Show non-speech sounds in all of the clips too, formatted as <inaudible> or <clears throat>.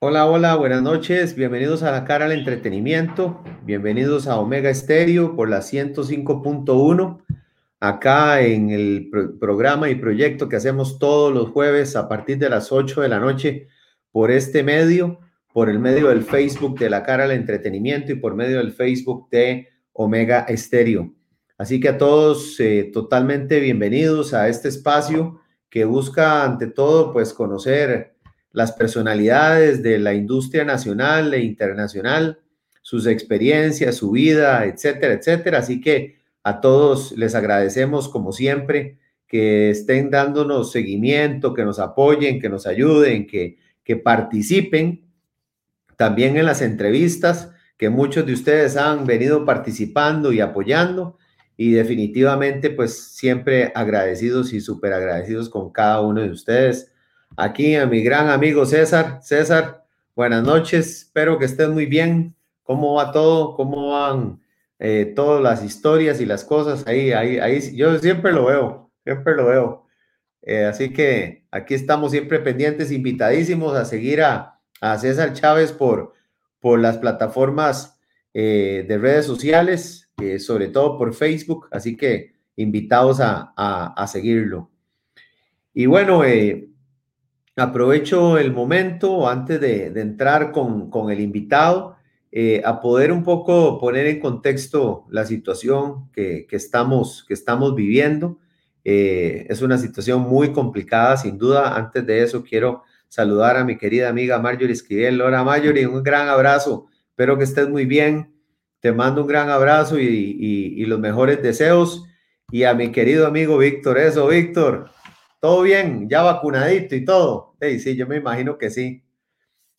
Hola, hola, buenas noches. Bienvenidos a la cara al entretenimiento. Bienvenidos a Omega Estéreo por la 105.1. Acá en el programa y proyecto que hacemos todos los jueves a partir de las 8 de la noche por este medio, por el medio del Facebook de la cara al entretenimiento y por medio del Facebook de Omega Estéreo. Así que a todos eh, totalmente bienvenidos a este espacio que busca ante todo pues conocer las personalidades de la industria nacional e internacional, sus experiencias, su vida, etcétera, etcétera. Así que a todos les agradecemos como siempre que estén dándonos seguimiento, que nos apoyen, que nos ayuden, que, que participen. También en las entrevistas que muchos de ustedes han venido participando y apoyando. Y definitivamente pues siempre agradecidos y súper agradecidos con cada uno de ustedes aquí a mi gran amigo César. César, buenas noches, espero que estés muy bien. ¿Cómo va todo? ¿Cómo van eh, todas las historias y las cosas? Ahí, ahí, ahí, yo siempre lo veo, siempre lo veo. Eh, así que aquí estamos siempre pendientes, invitadísimos a seguir a, a César Chávez por, por las plataformas eh, de redes sociales, sobre todo por Facebook, así que invitados a, a, a seguirlo. Y bueno, eh, aprovecho el momento antes de, entrar con, el invitado eh, a poder un poco poner en contexto la situación que, estamos, que estamos viviendo. Eh, es una situación muy complicada, sin duda. Antes de eso, quiero saludar a mi querida amiga Marjorie Esquivel. Hola Marjorie, un gran abrazo. Espero que estés muy bien. Te mando un gran abrazo y, y los mejores deseos. Y a mi querido amigo Víctor, eso, Víctor, todo bien, ya vacunadito y todo. Sí, sí, yo me imagino que sí.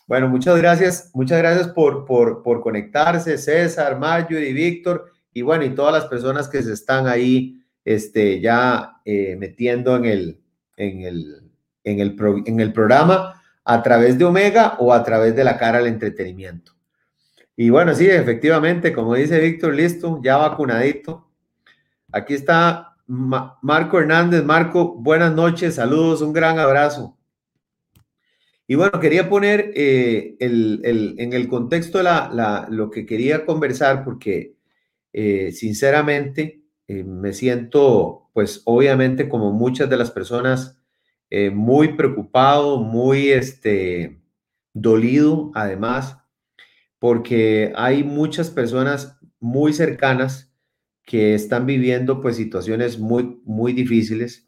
Bueno, muchas gracias, muchas gracias por, por, por conectarse, César, y Víctor, y bueno, y todas las personas que se están ahí este, ya eh, metiendo en el, en, el, en, el en el programa a través de Omega o a través de la cara al entretenimiento. Y bueno, sí, efectivamente, como dice Víctor, listo, ya vacunadito. Aquí está Marco Hernández, Marco, buenas noches, saludos, un gran abrazo. Y bueno, quería poner eh, en el contexto lo que quería conversar porque eh, sinceramente eh, me siento, pues obviamente como muchas de las personas, muy preocupado, muy este, dolido además, porque hay muchas personas muy cercanas que están viviendo pues situaciones muy, muy difíciles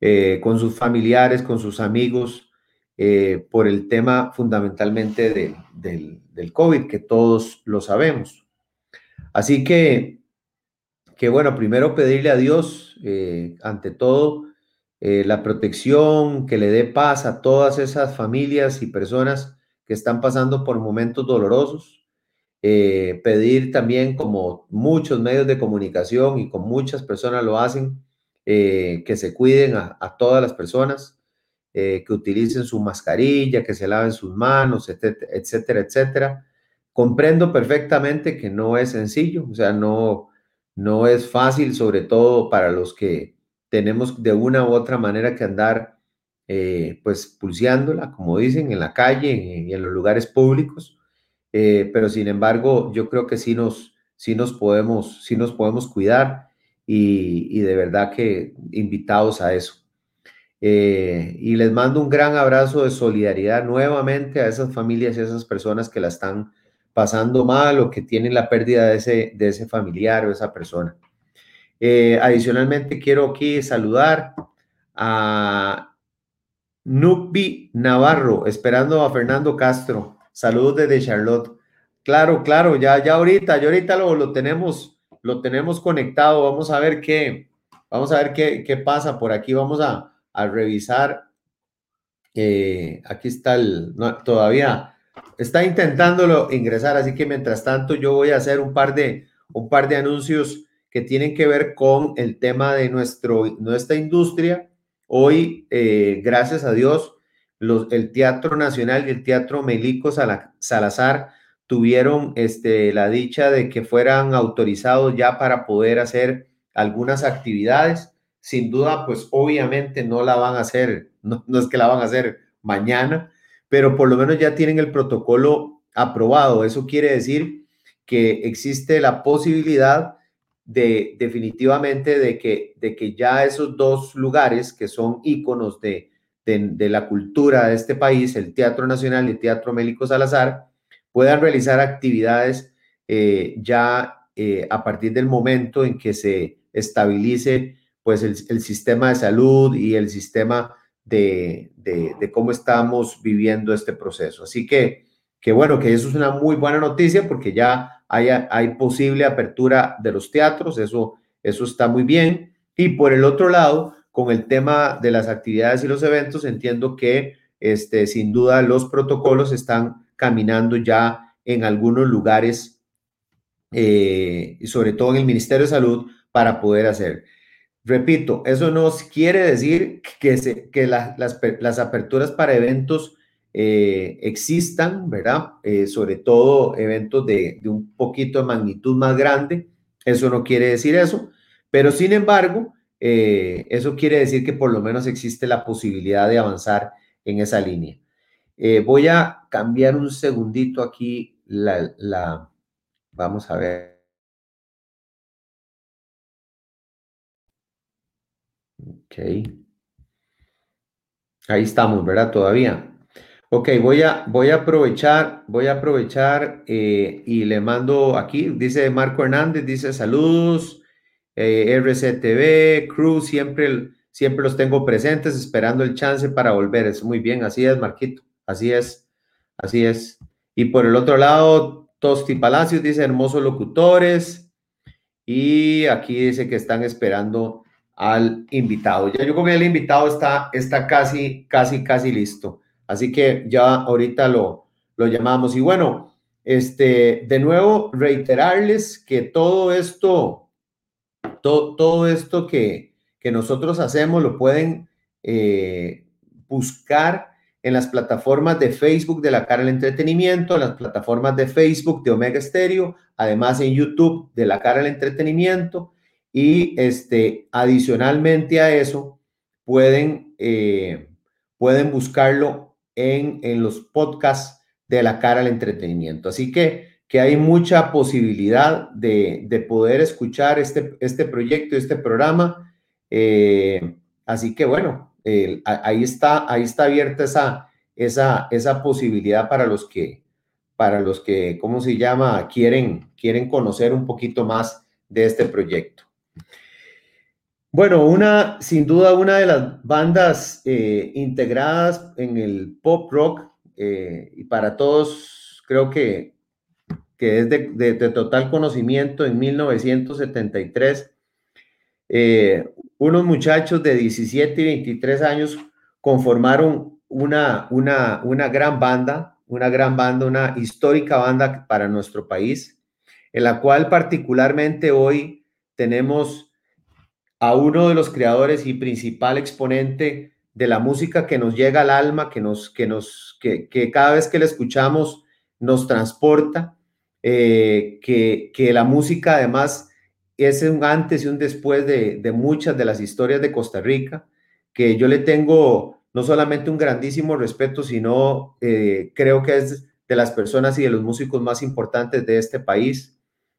eh, con sus familiares, con sus amigos, eh, por el tema fundamentalmente del, del, COVID, que todos lo sabemos. Así que, que bueno, primero pedirle a Dios, eh, ante todo, la protección, que le dé paz a todas esas familias y personas que están pasando por momentos dolorosos, eh, pedir también, como muchos medios de comunicación y con muchas personas lo hacen, eh, que se cuiden a, todas las personas, eh, que utilicen su mascarilla, que se laven sus manos, etcétera, etcétera. Comprendo perfectamente que no es sencillo, o sea, no, no es fácil, sobre todo para los que tenemos de una u otra manera que andar, pues, pulseándola, como dicen, en la calle y en los lugares públicos. Eh, pero sin embargo, yo creo que sí nos, sí nos, podemos, sí nos podemos cuidar y, de verdad que invitados a eso. Eh, y les mando un gran abrazo de solidaridad nuevamente a esas familias y a esas personas que la están pasando mal o que tienen la pérdida de ese, de ese familiar o esa persona. Eh, adicionalmente, quiero aquí saludar a Nubi Navarro, esperando a Fernando Castro. Saludos desde Charlotte. Claro, claro, ya, ya ahorita, ya ahorita lo, lo tenemos, lo tenemos conectado. Vamos a ver qué, vamos a ver qué, qué pasa por aquí. Vamos a, a revisar. Eh, aquí está el, todavía está intentándolo ingresar, así que mientras tanto yo voy a hacer un par de, un par de anuncios que tienen que ver con el tema de nuestro, nuestra industria. Hoy, eh, gracias a Dios, el Teatro Nacional y el Teatro Melico Salazar tuvieron este, la dicha de que fueran autorizados ya para poder hacer algunas actividades. Sin duda, pues obviamente no la van a hacer, <laughs> no, es que la van a hacer mañana, pero por lo menos ya tienen el protocolo aprobado. Eso quiere decir que existe la posibilidad de definitivamente de que, de que ya esos dos lugares que son íconos de, de, la cultura de este país, el Teatro Nacional y el Teatro Mélico Salazar, puedan realizar actividades eh, ya eh, a partir del momento en que se estabilice pues el, sistema de salud y el sistema de, de, cómo estamos viviendo este proceso. Así que, que bueno, que eso es una muy buena noticia porque ya hay, hay posible apertura de los teatros, eso, eso está muy bien. Y por el otro lado, con el tema de las actividades y los eventos, entiendo que este, sin duda los protocolos están caminando ya en algunos lugares, eh, sobre todo en el Ministerio de Salud, para poder hacer. Repito, eso no quiere decir que, se, que las, las, aperturas para eventos eh, existan, ¿verdad? Eh, sobre todo eventos de, de, un poquito de magnitud más grande. Eso no quiere decir eso, pero sin embargo, eh, eso quiere decir que por lo menos existe la posibilidad de avanzar en esa línea. Eh, voy a cambiar un segundito aquí la, vamos a ver. Ok. Ahí estamos, ¿verdad? Todavía. Ok, voy a, voy a aprovechar, voy a aprovechar eh, y le mando aquí, dice Marco Hernández, dice saludos, eh, RCTV, Cruz, siempre, siempre los tengo presentes, esperando el chance para volver. Es muy bien, así es, Marquito, así es, así es. Y por el otro lado, Tosti Palacios dice hermosos locutores. Y aquí dice que están esperando al invitado. Ya yo con el invitado está, está casi, casi, casi listo. Así que ya ahorita lo, lo llamamos. Y bueno, este, de nuevo, reiterarles que todo esto todo, esto que, nosotros hacemos lo pueden eh, buscar en las plataformas de Facebook de la cara del entretenimiento, en las plataformas de Facebook de Omega Stereo, además en YouTube de la cara del entretenimiento y este, adicionalmente a eso pueden, eh, pueden buscarlo en, en los podcasts de la cara del entretenimiento. Así que que hay mucha posibilidad de, poder escuchar este, este proyecto, este programa. Eh, así que bueno, ahí, está, ahí está abierta esa, esa, esa posibilidad para los que, para los que, ¿cómo se llama? Quieren, quieren conocer un poquito más de este proyecto. Bueno, una, sin duda, una de las bandas eh, integradas en el pop rock eh, y para todos, creo que que es de, total conocimiento en 1973. Eh, unos muchachos de 17 y 23 años conformaron una, una, una gran banda, una gran banda, una histórica banda para nuestro país, en la cual particularmente hoy tenemos a uno de los creadores y principal exponente de la música que nos llega al alma, que nos, que nos, que, que cada vez que la escuchamos nos transporta, eh, que, que, la música además es un antes y un después de, de, muchas de las historias de Costa Rica, que yo le tengo no solamente un grandísimo respeto, sino eh, creo que es de las personas y de los músicos más importantes de este país.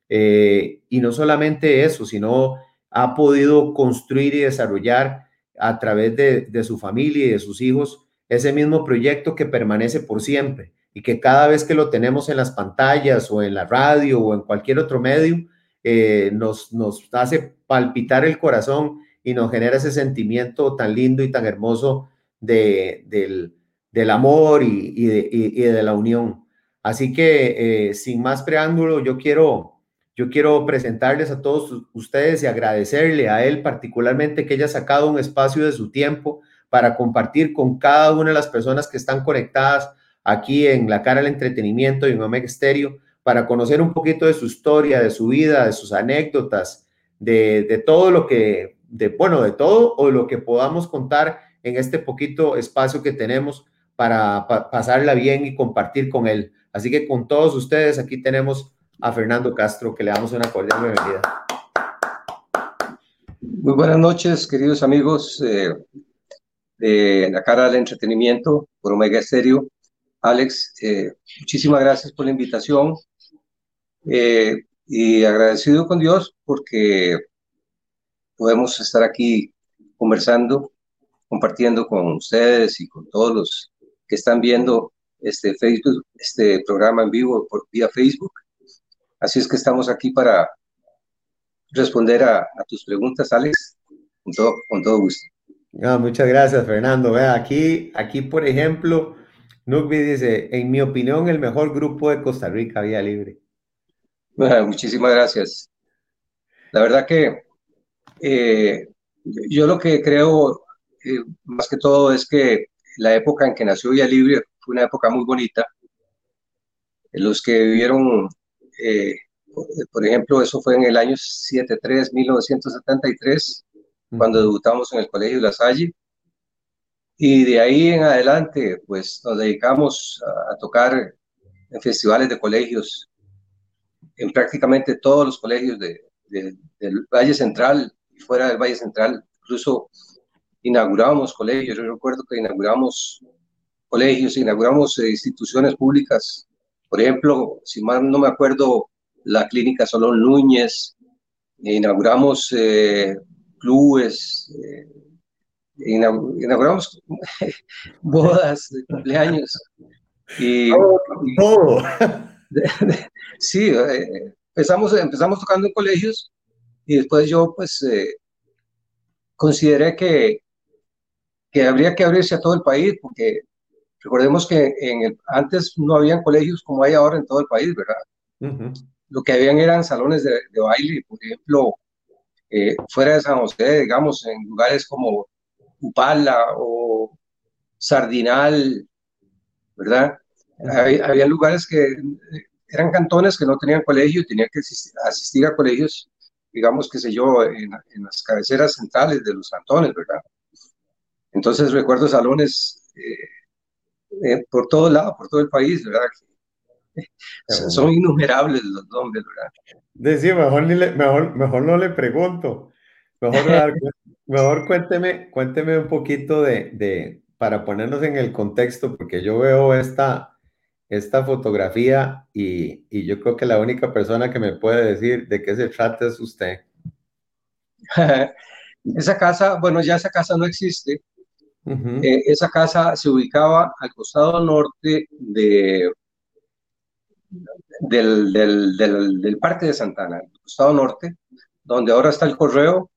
Eh, y no solamente eso, sino ha podido construir y desarrollar a través de, de su familia y de sus hijos ese mismo proyecto que permanece por siempre y que cada vez que lo tenemos en las pantallas o en la radio o en cualquier otro medio, eh, nos, nos hace palpitar el corazón y nos genera ese sentimiento tan lindo y tan hermoso de, del, del, amor y, de, la unión. Así que eh, sin más preámbulo, yo quiero, yo quiero presentarles a todos ustedes y agradecerle a él particularmente que haya sacado un espacio de su tiempo para compartir con cada una de las personas que están conectadas aquí en La Cara del Entretenimiento y en Omega Stereo para conocer un poquito de su historia, de su vida, de sus anécdotas, de, todo lo que, de, bueno, de todo o lo que podamos contar en este poquito espacio que tenemos para pasarla bien y compartir con él. Así que con todos ustedes aquí tenemos a Fernando Castro, que le damos una cordial bienvenida. Muy buenas noches, queridos amigos eh, de La Cara del Entretenimiento por Omega Stereo. Alex, eh, muchísimas gracias por la invitación eh, y agradecido con Dios porque podemos estar aquí conversando, compartiendo con ustedes y con todos los que están viendo este Facebook, este programa en vivo por vía Facebook. Así es que estamos aquí para responder a, tus preguntas, Alex, con todo, con todo gusto. Ah, muchas gracias, Fernando. Aquí, aquí, por ejemplo, Nukbi dice, en mi opinión, el mejor grupo de Costa Rica, Vía Libre. muchísimas gracias. La verdad que eh, yo lo que creo, eh, más que todo, es que la época en que nació Vía Libre fue una época muy bonita. Los que vivieron, eh, por ejemplo, eso fue en el año 73, 1973, cuando debutamos en el Colegio La Salle. Y de ahí en adelante, pues nos dedicamos a, tocar en festivales de colegios, en prácticamente todos los colegios del Valle Central y fuera del Valle Central. Incluso inauguramos colegios. Yo recuerdo que inauguramos colegios, inauguramos eh, instituciones públicas. Por ejemplo, si mal no me acuerdo, la clínica Solón Núñez, inauguramos eh, clubes, eh, inauguramos <laughs> bodas de cumpleaños. Y, todo. <laughs> sí, empezamos, empezamos tocando en colegios y después yo pues consideré que, que habría que abrirse a todo el país porque Recordemos que en el, antes no habían colegios como hay ahora en todo el país, ¿verdad? Lo que habían eran salones de, baile, por ejemplo, eh, fuera de San José, digamos, en lugares como Upala o Sardinal, ¿verdad? Había, lugares que eran cantones que no tenían colegio y tenían que asistir, a colegios, digamos, qué sé yo, en, las cabeceras centrales de los cantones, ¿verdad? Entonces recuerdo salones eh, eh, por todo lado, por todo el país, ¿verdad? Son innumerables los nombres, ¿verdad? Decía, mejor, mejor, mejor no le pregunto. Mejor, mejor cuénteme, cuénteme un poquito de, de, para ponernos en el contexto, porque yo veo esta, esta fotografía y, y, yo creo que la única persona que me puede decir de qué se trata es usted. <laughs> esa casa, bueno, ya esa casa no existe, eh, esa casa se ubicaba al costado norte de, del, del, del, Parque de Santana, al costado norte, donde ahora está el correo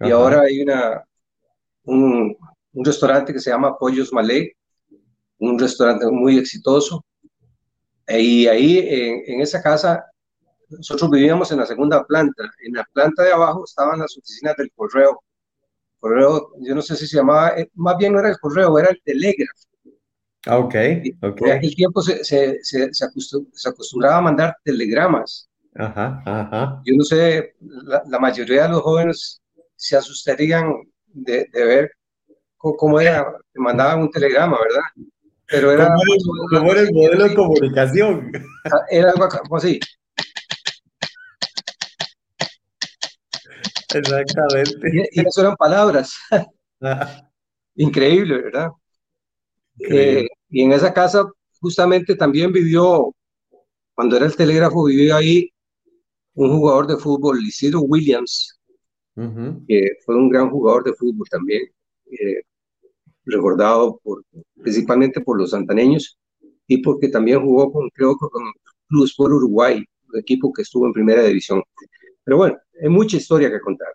y ahora hay una, un, un, restaurante que se llama Pollos Malé, un restaurante muy exitoso. Y ahí en, en esa casa nosotros vivíamos en la segunda planta. En la planta de abajo estaban las oficinas del correo correo, yo no sé si se llamaba, eh, más bien no era el correo, era el telégrafo. Ah, ok, ok. En aquel tiempo se, se, se, acostumbraba a mandar telegramas. Ajá, ajá. Yo no sé, la, mayoría de los jóvenes se asustarían de, de ver cómo, era, que mandaban un telegrama, ¿verdad? Pero era... ¿Cómo era, el modelo de comunicación? Era algo así. Exactamente. Y, eso eran palabras. Ah. Increíble, ¿verdad? Eh, y en esa casa justamente también vivió, cuando era el telégrafo, vivió ahí un jugador de fútbol, Isidro Williams, que fue un gran jugador de fútbol también, eh, recordado por, principalmente por los santaneños y porque también jugó con, creo con Cruz por Uruguay, un equipo que estuvo en primera división. Pero bueno, hay mucha historia que contar.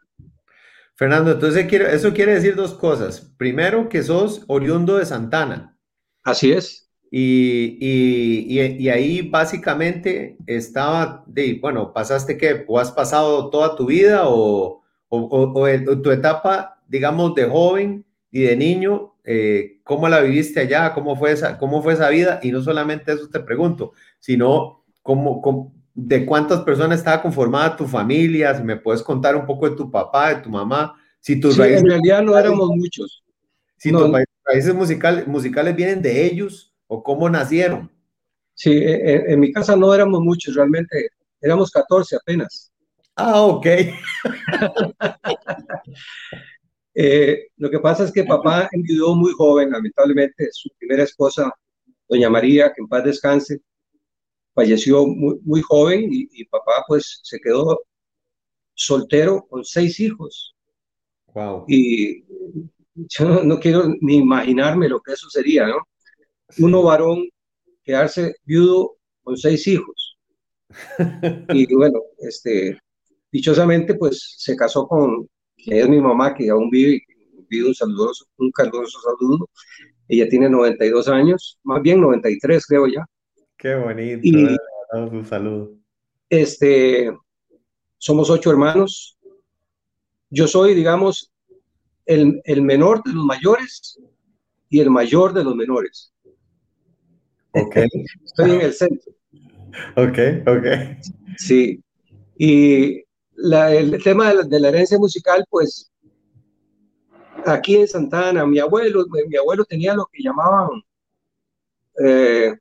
Fernando, entonces eso quiere decir dos cosas. Primero, que sos oriundo de Santana. Así es. Y, y, y, ahí básicamente estaba, de, bueno, pasaste qué, o has pasado toda tu vida o, o, tu etapa, digamos, de joven y de niño, eh, ¿cómo la viviste allá? ¿Cómo fue, esa, ¿Cómo fue esa vida? Y no solamente eso te pregunto, sino cómo, cómo de cuántas personas estaba conformada tu familia, si me puedes contar un poco de tu papá, de tu mamá, si tus raíces... En realidad no éramos muchos. Si tus raíces musicales, musicales vienen de ellos o cómo nacieron. Sí, e, e, en, mi casa no éramos muchos, realmente éramos 14 apenas. Ah, ok. <laughs> Eh, lo que pasa es que papá enviudó muy joven, lamentablemente, su primera esposa doña María, que en paz descanse, falleció muy, muy joven y, papá pues se quedó soltero con seis hijos. Wow. Y yo no, quiero ni imaginarme lo que eso sería, ¿no? Uno varón quedarse viudo con seis hijos. <laughs> y bueno, este, dichosamente pues se casó con, que es mi mamá, que aún vive, vive un saludoso, un caluroso saludo. Ella tiene 92 años, más bien 93 creo ya. Qué bonito, y, un saludo. Este, somos ocho hermanos. Yo soy, digamos, el, el menor de los mayores y el mayor de los menores. Ok. <laughs> Estoy en el centro. Ok, ok. Sí. Y el tema de la, herencia musical, pues aquí en Santana, mi abuelo, mi, abuelo tenía lo que llamaban eh,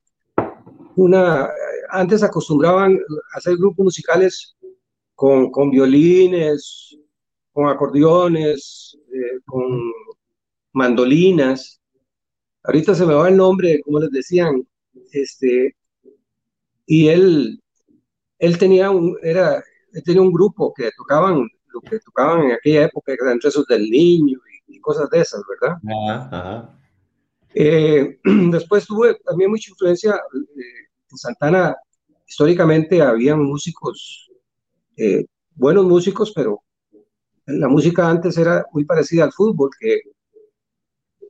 una, antes acostumbraban hacer grupos musicales con, con violines, con acordeones, eh, con mandolinas. Ahorita se me va el nombre, como les decían, este, y él, él tenía un, era, tenía un grupo que tocaban lo que tocaban en aquella época, entre esos del niño y, cosas de esas, ¿verdad? Eh, <clears throat> después tuve también mucha influencia eh, en Santana. Históricamente habían músicos, eh, buenos músicos, pero la música antes era muy parecida al fútbol, que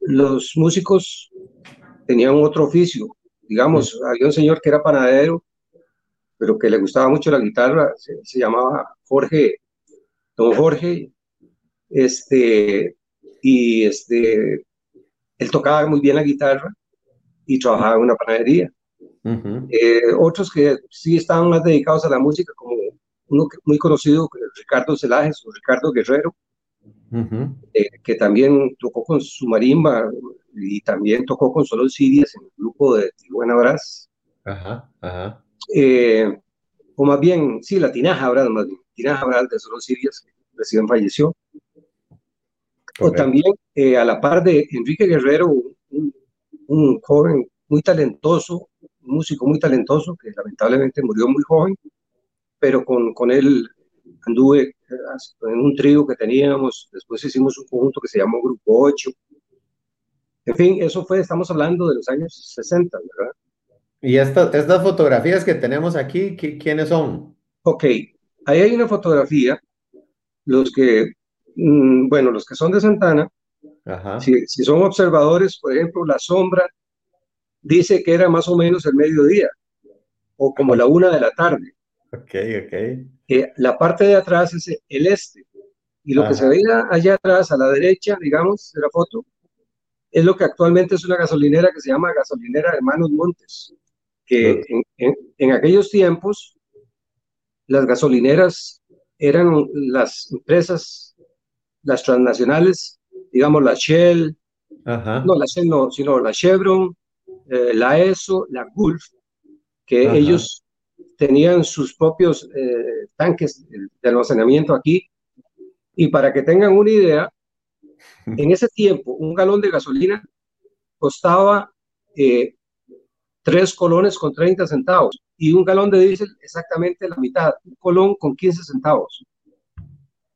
los músicos tenían otro oficio. Digamos, había un señor que era panadero pero que le gustaba mucho la guitarra, se, llamaba Jorge, don Jorge, este, y este, él tocaba muy bien la guitarra y trabajaba en una panadería. Eh, otros que sí estaban más dedicados a la música, como uno muy conocido, Ricardo Celajes o Ricardo Guerrero, eh, que también tocó con su marimba y también tocó con Solo Sirias en el grupo de Tijuana Brás. Ajá, ajá eh, o más bien, sí, la Tinaja ¿verdad? más bien, Tinaja de Solo Sirias, que recién falleció. O también eh, a la par de Enrique Guerrero, un, joven muy talentoso, un músico muy talentoso, que lamentablemente murió muy joven, pero con, con él anduve eh, en un trío que teníamos, después hicimos un conjunto que se llamó Grupo 8. En fin, eso fue, estamos hablando de los años 60, ¿verdad? ¿Y estas fotografías que tenemos aquí, quiénes son? Ok, ahí hay una fotografía. Los que, mm, bueno, los que son de Santana, Si, son observadores, por ejemplo, la sombra dice que era más o menos el mediodía o como la una de la tarde. Ok, ok. la parte de atrás es el este y lo que se veía allá atrás, a la derecha, digamos, de la foto, es lo que actualmente es una gasolinera que se llama Gasolinera Hermanos Montes que en, aquellos tiempos las gasolineras eran las empresas, las transnacionales, digamos la Shell, no la Shell no, sino la Chevron, eh, la ESO, la Gulf, que ellos tenían sus propios eh, tanques de almacenamiento aquí. Y para que tengan una idea, <laughs> en ese tiempo un galón de gasolina costaba eh, tres colones con 30 centavos y un galón de diésel exactamente la mitad, un colón con 15 centavos.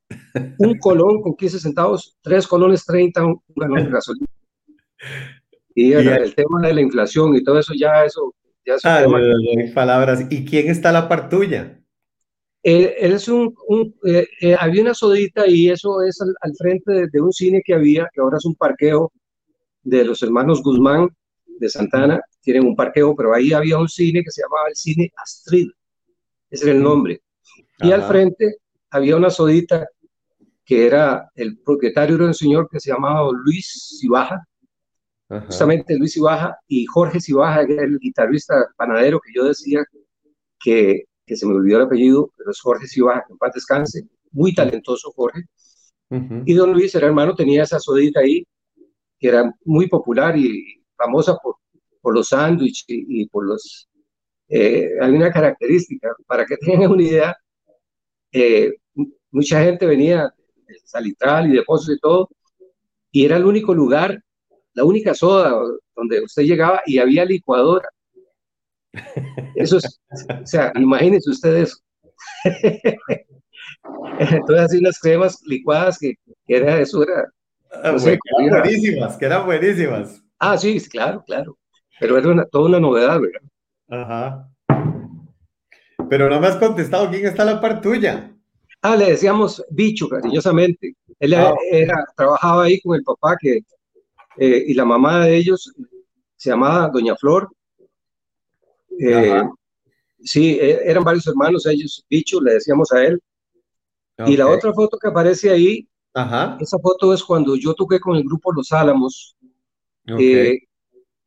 <laughs> Un colón con 15 centavos, tres colones 30, un galón de gasolina. <laughs> Y el, tema de la inflación y todo eso, ya eso... Ya es ah, palabras. ¿Y quién está a la par tuya? Eh, él es un, eh, eh, había una sodita y eso es al, frente de, de, un cine que había, que ahora es un parqueo de los hermanos Guzmán de Santana, tienen un parqueo, pero ahí había un cine que se llamaba el cine Astrid, ese era el nombre. Y al frente había una sodita que era el propietario era un señor que se llamaba Luis Cibaja, justamente Luis Cibaja y Jorge Cibaja, que era el guitarrista panadero que yo decía que, que se me olvidó el apellido, pero es Jorge Cibaja, que en paz descanse, muy talentoso Jorge. Y don Luis era hermano, tenía esa sodita ahí, que era muy popular y famosa por por los sándwiches y, por los... Eh, hay una característica, para que <laughs> tengan una idea, eh, mucha gente venía de Salitral y de Pozos y todo, y era el único lugar, la única soda donde usted llegaba y había licuadora. Eso es, o sea, imagínense ustedes <laughs> Entonces, así unas cremas licuadas que, era eso, era. Ah, que eran buenísimas, que eran buenísimas. Ah, sí, claro, claro. Pero era toda una novedad, ¿verdad? Ajá. Pero no me has contestado quién está la par tuya. Ah, le decíamos bicho, cariñosamente. Él ah, era, trabajaba ahí con el papá que, eh, y la mamá de ellos se llamaba Doña Flor. Eh, sí, e, eran varios hermanos ellos, bicho, le decíamos a él. Y la otra foto que aparece ahí, esa foto es cuando yo toqué con el grupo Los Álamos. Eh,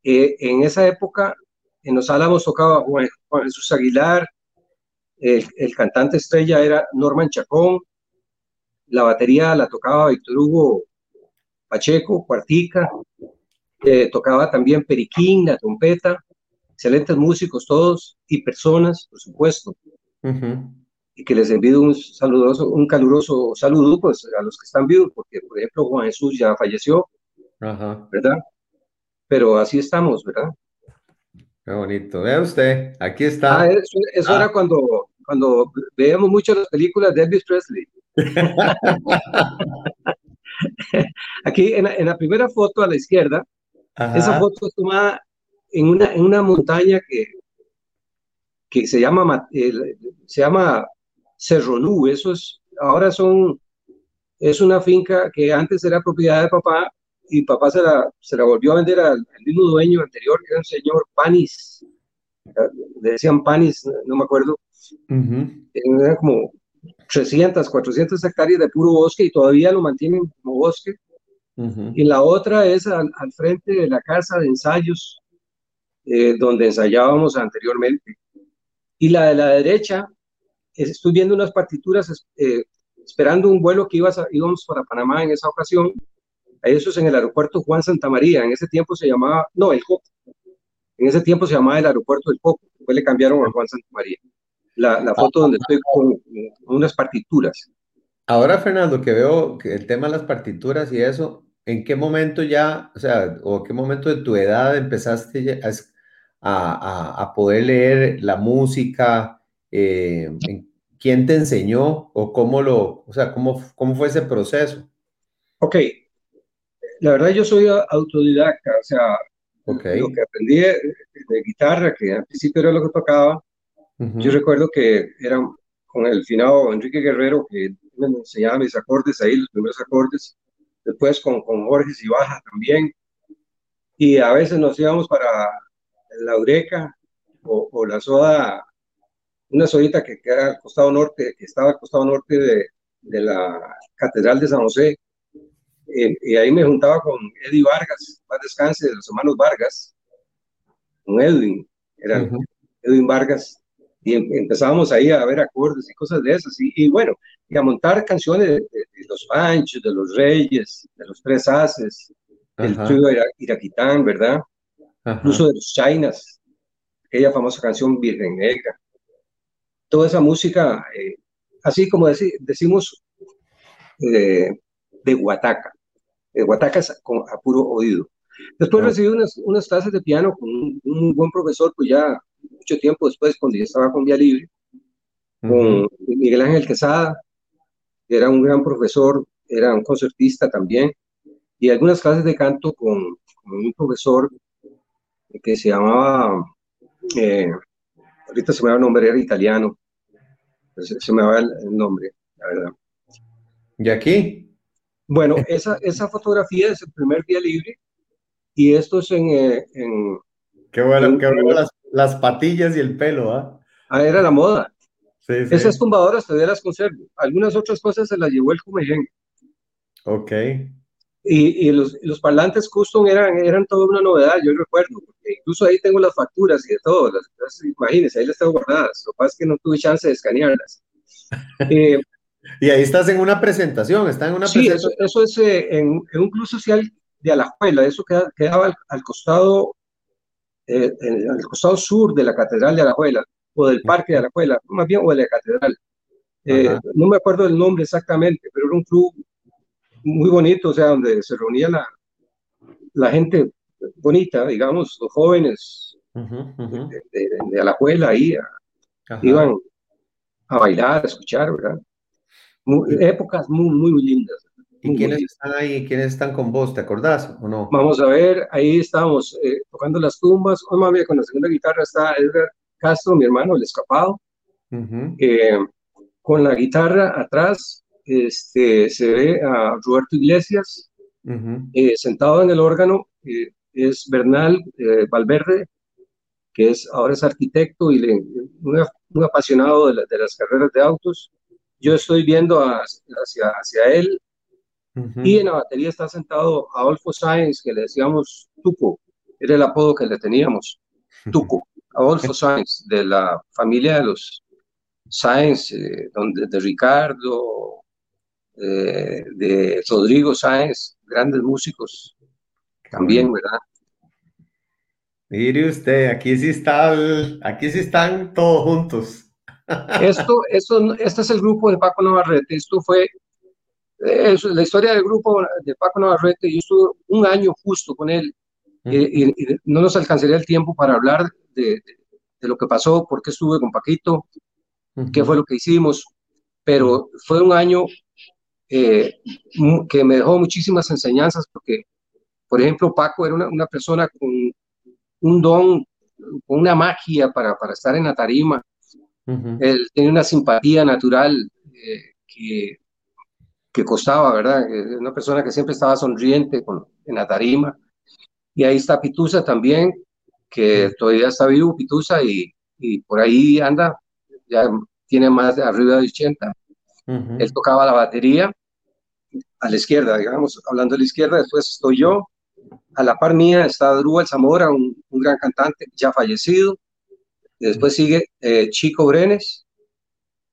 en esa época, en Los Álamos tocaba Juan, Jesús Aguilar, el, el, cantante estrella era Norman Chacón, la batería la tocaba Víctor Hugo Pacheco, Cuartica, eh, tocaba también Periquín, la trompeta, excelentes músicos todos y personas, por supuesto. Y que les envío un saludoso, un caluroso saludo pues, a los que están vivos, porque por ejemplo Juan Jesús ya falleció, ¿verdad? Pero así estamos, ¿verdad? Qué bonito. Vea usted, aquí está. Ah, eso, era ah. cuando, cuando veíamos mucho las películas de Elvis Presley. <laughs> Aquí en la, en la, primera foto a la izquierda, esa foto es tomada en una, en una montaña que, que se llama, se llama Cerro Nube. Eso es, ahora son, es una finca que antes era propiedad de papá y papá se la, se la volvió a vender al, mismo dueño anterior, que era el señor Panis. Le decían Panis, no me acuerdo. Era como 300, 400 hectáreas de puro bosque y todavía lo mantienen como bosque. Y la otra es al, frente de la casa de ensayos eh, donde ensayábamos anteriormente. Y la de la derecha, estoy viendo unas partituras eh, esperando un vuelo que ibas íbamos para Panamá en esa ocasión. Eso es en el aeropuerto Juan Santa María. En ese tiempo se llamaba, no, el Coco. En ese tiempo se llamaba el aeropuerto del Coco. Después le cambiaron a Juan Santa María la, foto donde estoy con, unas partituras. Ahora, Fernando, que veo que el tema de las partituras y eso, ¿en qué momento ya, o sea, o qué momento de tu edad empezaste a, a, poder leer la música? Eh, ¿Quién te enseñó o cómo lo, o sea, cómo, cómo fue ese proceso? Ok, la verdad yo soy autodidacta, o sea, lo que aprendí de, de, guitarra, que al principio era lo que tocaba, yo recuerdo que era con el finado Enrique Guerrero, que me enseñaba mis acordes ahí, los primeros acordes, después con, con Jorge Cibaja también, y a veces nos íbamos para la Ureca o, la soda, una sodita que queda al costado norte, que estaba al costado norte de, de la Catedral de San José, y ahí me juntaba con Eddie Vargas, más descanse, de los hermanos Vargas, con Edwin, era Edwin Vargas, y em, empezábamos ahí a ver acordes y cosas de esas, y, bueno, y a montar canciones de, los Panchos, de los Reyes, de los Tres Haces, del trío Iraquitán, ¿verdad? Incluso de los Chinas, aquella famosa canción Virgen Negra. Toda esa música, eh, así como decimos, eh, de Huataca, de Huataca a puro oído. Después recibí unas, unas clases de piano con un, un buen profesor, pues ya mucho tiempo después, cuando yo estaba con Vía Libre, con Miguel Ángel Quesada, que era un gran profesor, era un concertista también, y algunas clases de canto con, un profesor que se llamaba, eh, ahorita se me va el nombre, era italiano, se, me va el, nombre, la verdad. ¿Y aquí? Bueno, esa, esa fotografía es el primer Vía Libre, y esto es en... Eh, en qué bueno, qué bueno las, las patillas y el pelo, ¿ah? Ah, era la moda. Sí, sí. Esas tumbadoras todavía las conservo. Algunas otras cosas se las llevó el Comején. Ok. Y, y los, los, parlantes custom eran, eran toda una novedad, yo recuerdo, incluso ahí tengo las facturas y de todo, las, imagínense, ahí las tengo guardadas, lo que pasa es que no tuve chance de escanearlas. <laughs> Eh, y ahí estás en una presentación, está en una sí, presentación. Eso, eso es eh, en, en, un club social de Alajuela, eso queda, quedaba al, al costado eh, en, el costado sur de la Catedral de Alajuela, o del Parque de Alajuela, más bien, o de la Catedral. Eh, no me acuerdo el nombre exactamente, pero era un club muy bonito, o sea, donde se reunía la, la gente bonita, digamos, los jóvenes De, la escuela ahí iban a bailar, a escuchar, ¿verdad? Épocas muy, muy lindas. ¿Y quiénes están ahí? ¿Quiénes están con vos? ¿Te acordás o no? Vamos a ver, ahí estamos eh, tocando las tumbas. Oh, mami, con la segunda guitarra está Edgar Castro, mi hermano, el escapado. Eh, con la guitarra atrás este, se ve a Roberto Iglesias, eh, sentado en el órgano, es Bernal Valverde, que es, ahora es arquitecto y le, un, apasionado de, de, las carreras de autos. Yo estoy viendo hacia, hacia él. Y en la batería está sentado Adolfo Sáenz, que le decíamos Tuco, era el apodo que le teníamos, Tuco, Adolfo Sáenz, de la familia de los Sáenz, eh, donde, de Ricardo, eh, de Rodrigo Sáenz, grandes músicos también, ¿verdad? Mire usted, aquí sí está, aquí sí están todos juntos. Esto, esto, este es el grupo de Paco Navarrete. Esto fue es la historia del grupo de Paco Navarrete, yo estuve un año justo con él y, no nos alcanzaría el tiempo para hablar de, de, lo que pasó, por qué estuve con Paquito, qué fue lo que hicimos, pero fue un año eh, que me dejó muchísimas enseñanzas porque, por ejemplo, Paco era una, una persona con un don, con una magia para, para estar en la tarima. Él tenía una simpatía natural eh, que que costaba, ¿verdad? Una persona que siempre estaba sonriente con, en la tarima. Y ahí está Pitusa también, que todavía está vivo, Pitusa, y, y por ahí anda, ya tiene más de arriba de 80. Él tocaba la batería a la izquierda, digamos, hablando de la izquierda, después estoy yo, a la par mía está Drúbal Zamora, un, un gran cantante ya fallecido, después sigue eh, Chico Brenes,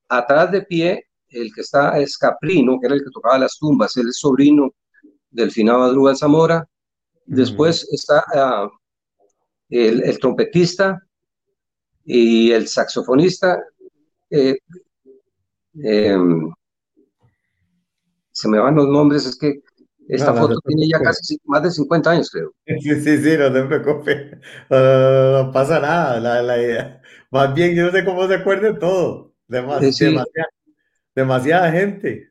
atrás de pie el que está es Caprino, que era el que tocaba las tumbas, él es sobrino del finado Adrúbal Zamora. Después está ah, el, trompetista y el saxofonista. Eh, em, se me van los nombres, es que esta foto tiene ya casi más de 50 años, creo. <laughs> Sí, sí, sí, no te preocupes. No, pasa nada. La, la, idea. Más bien, yo no sé cómo se acuerda todo. demasiado demasiada gente.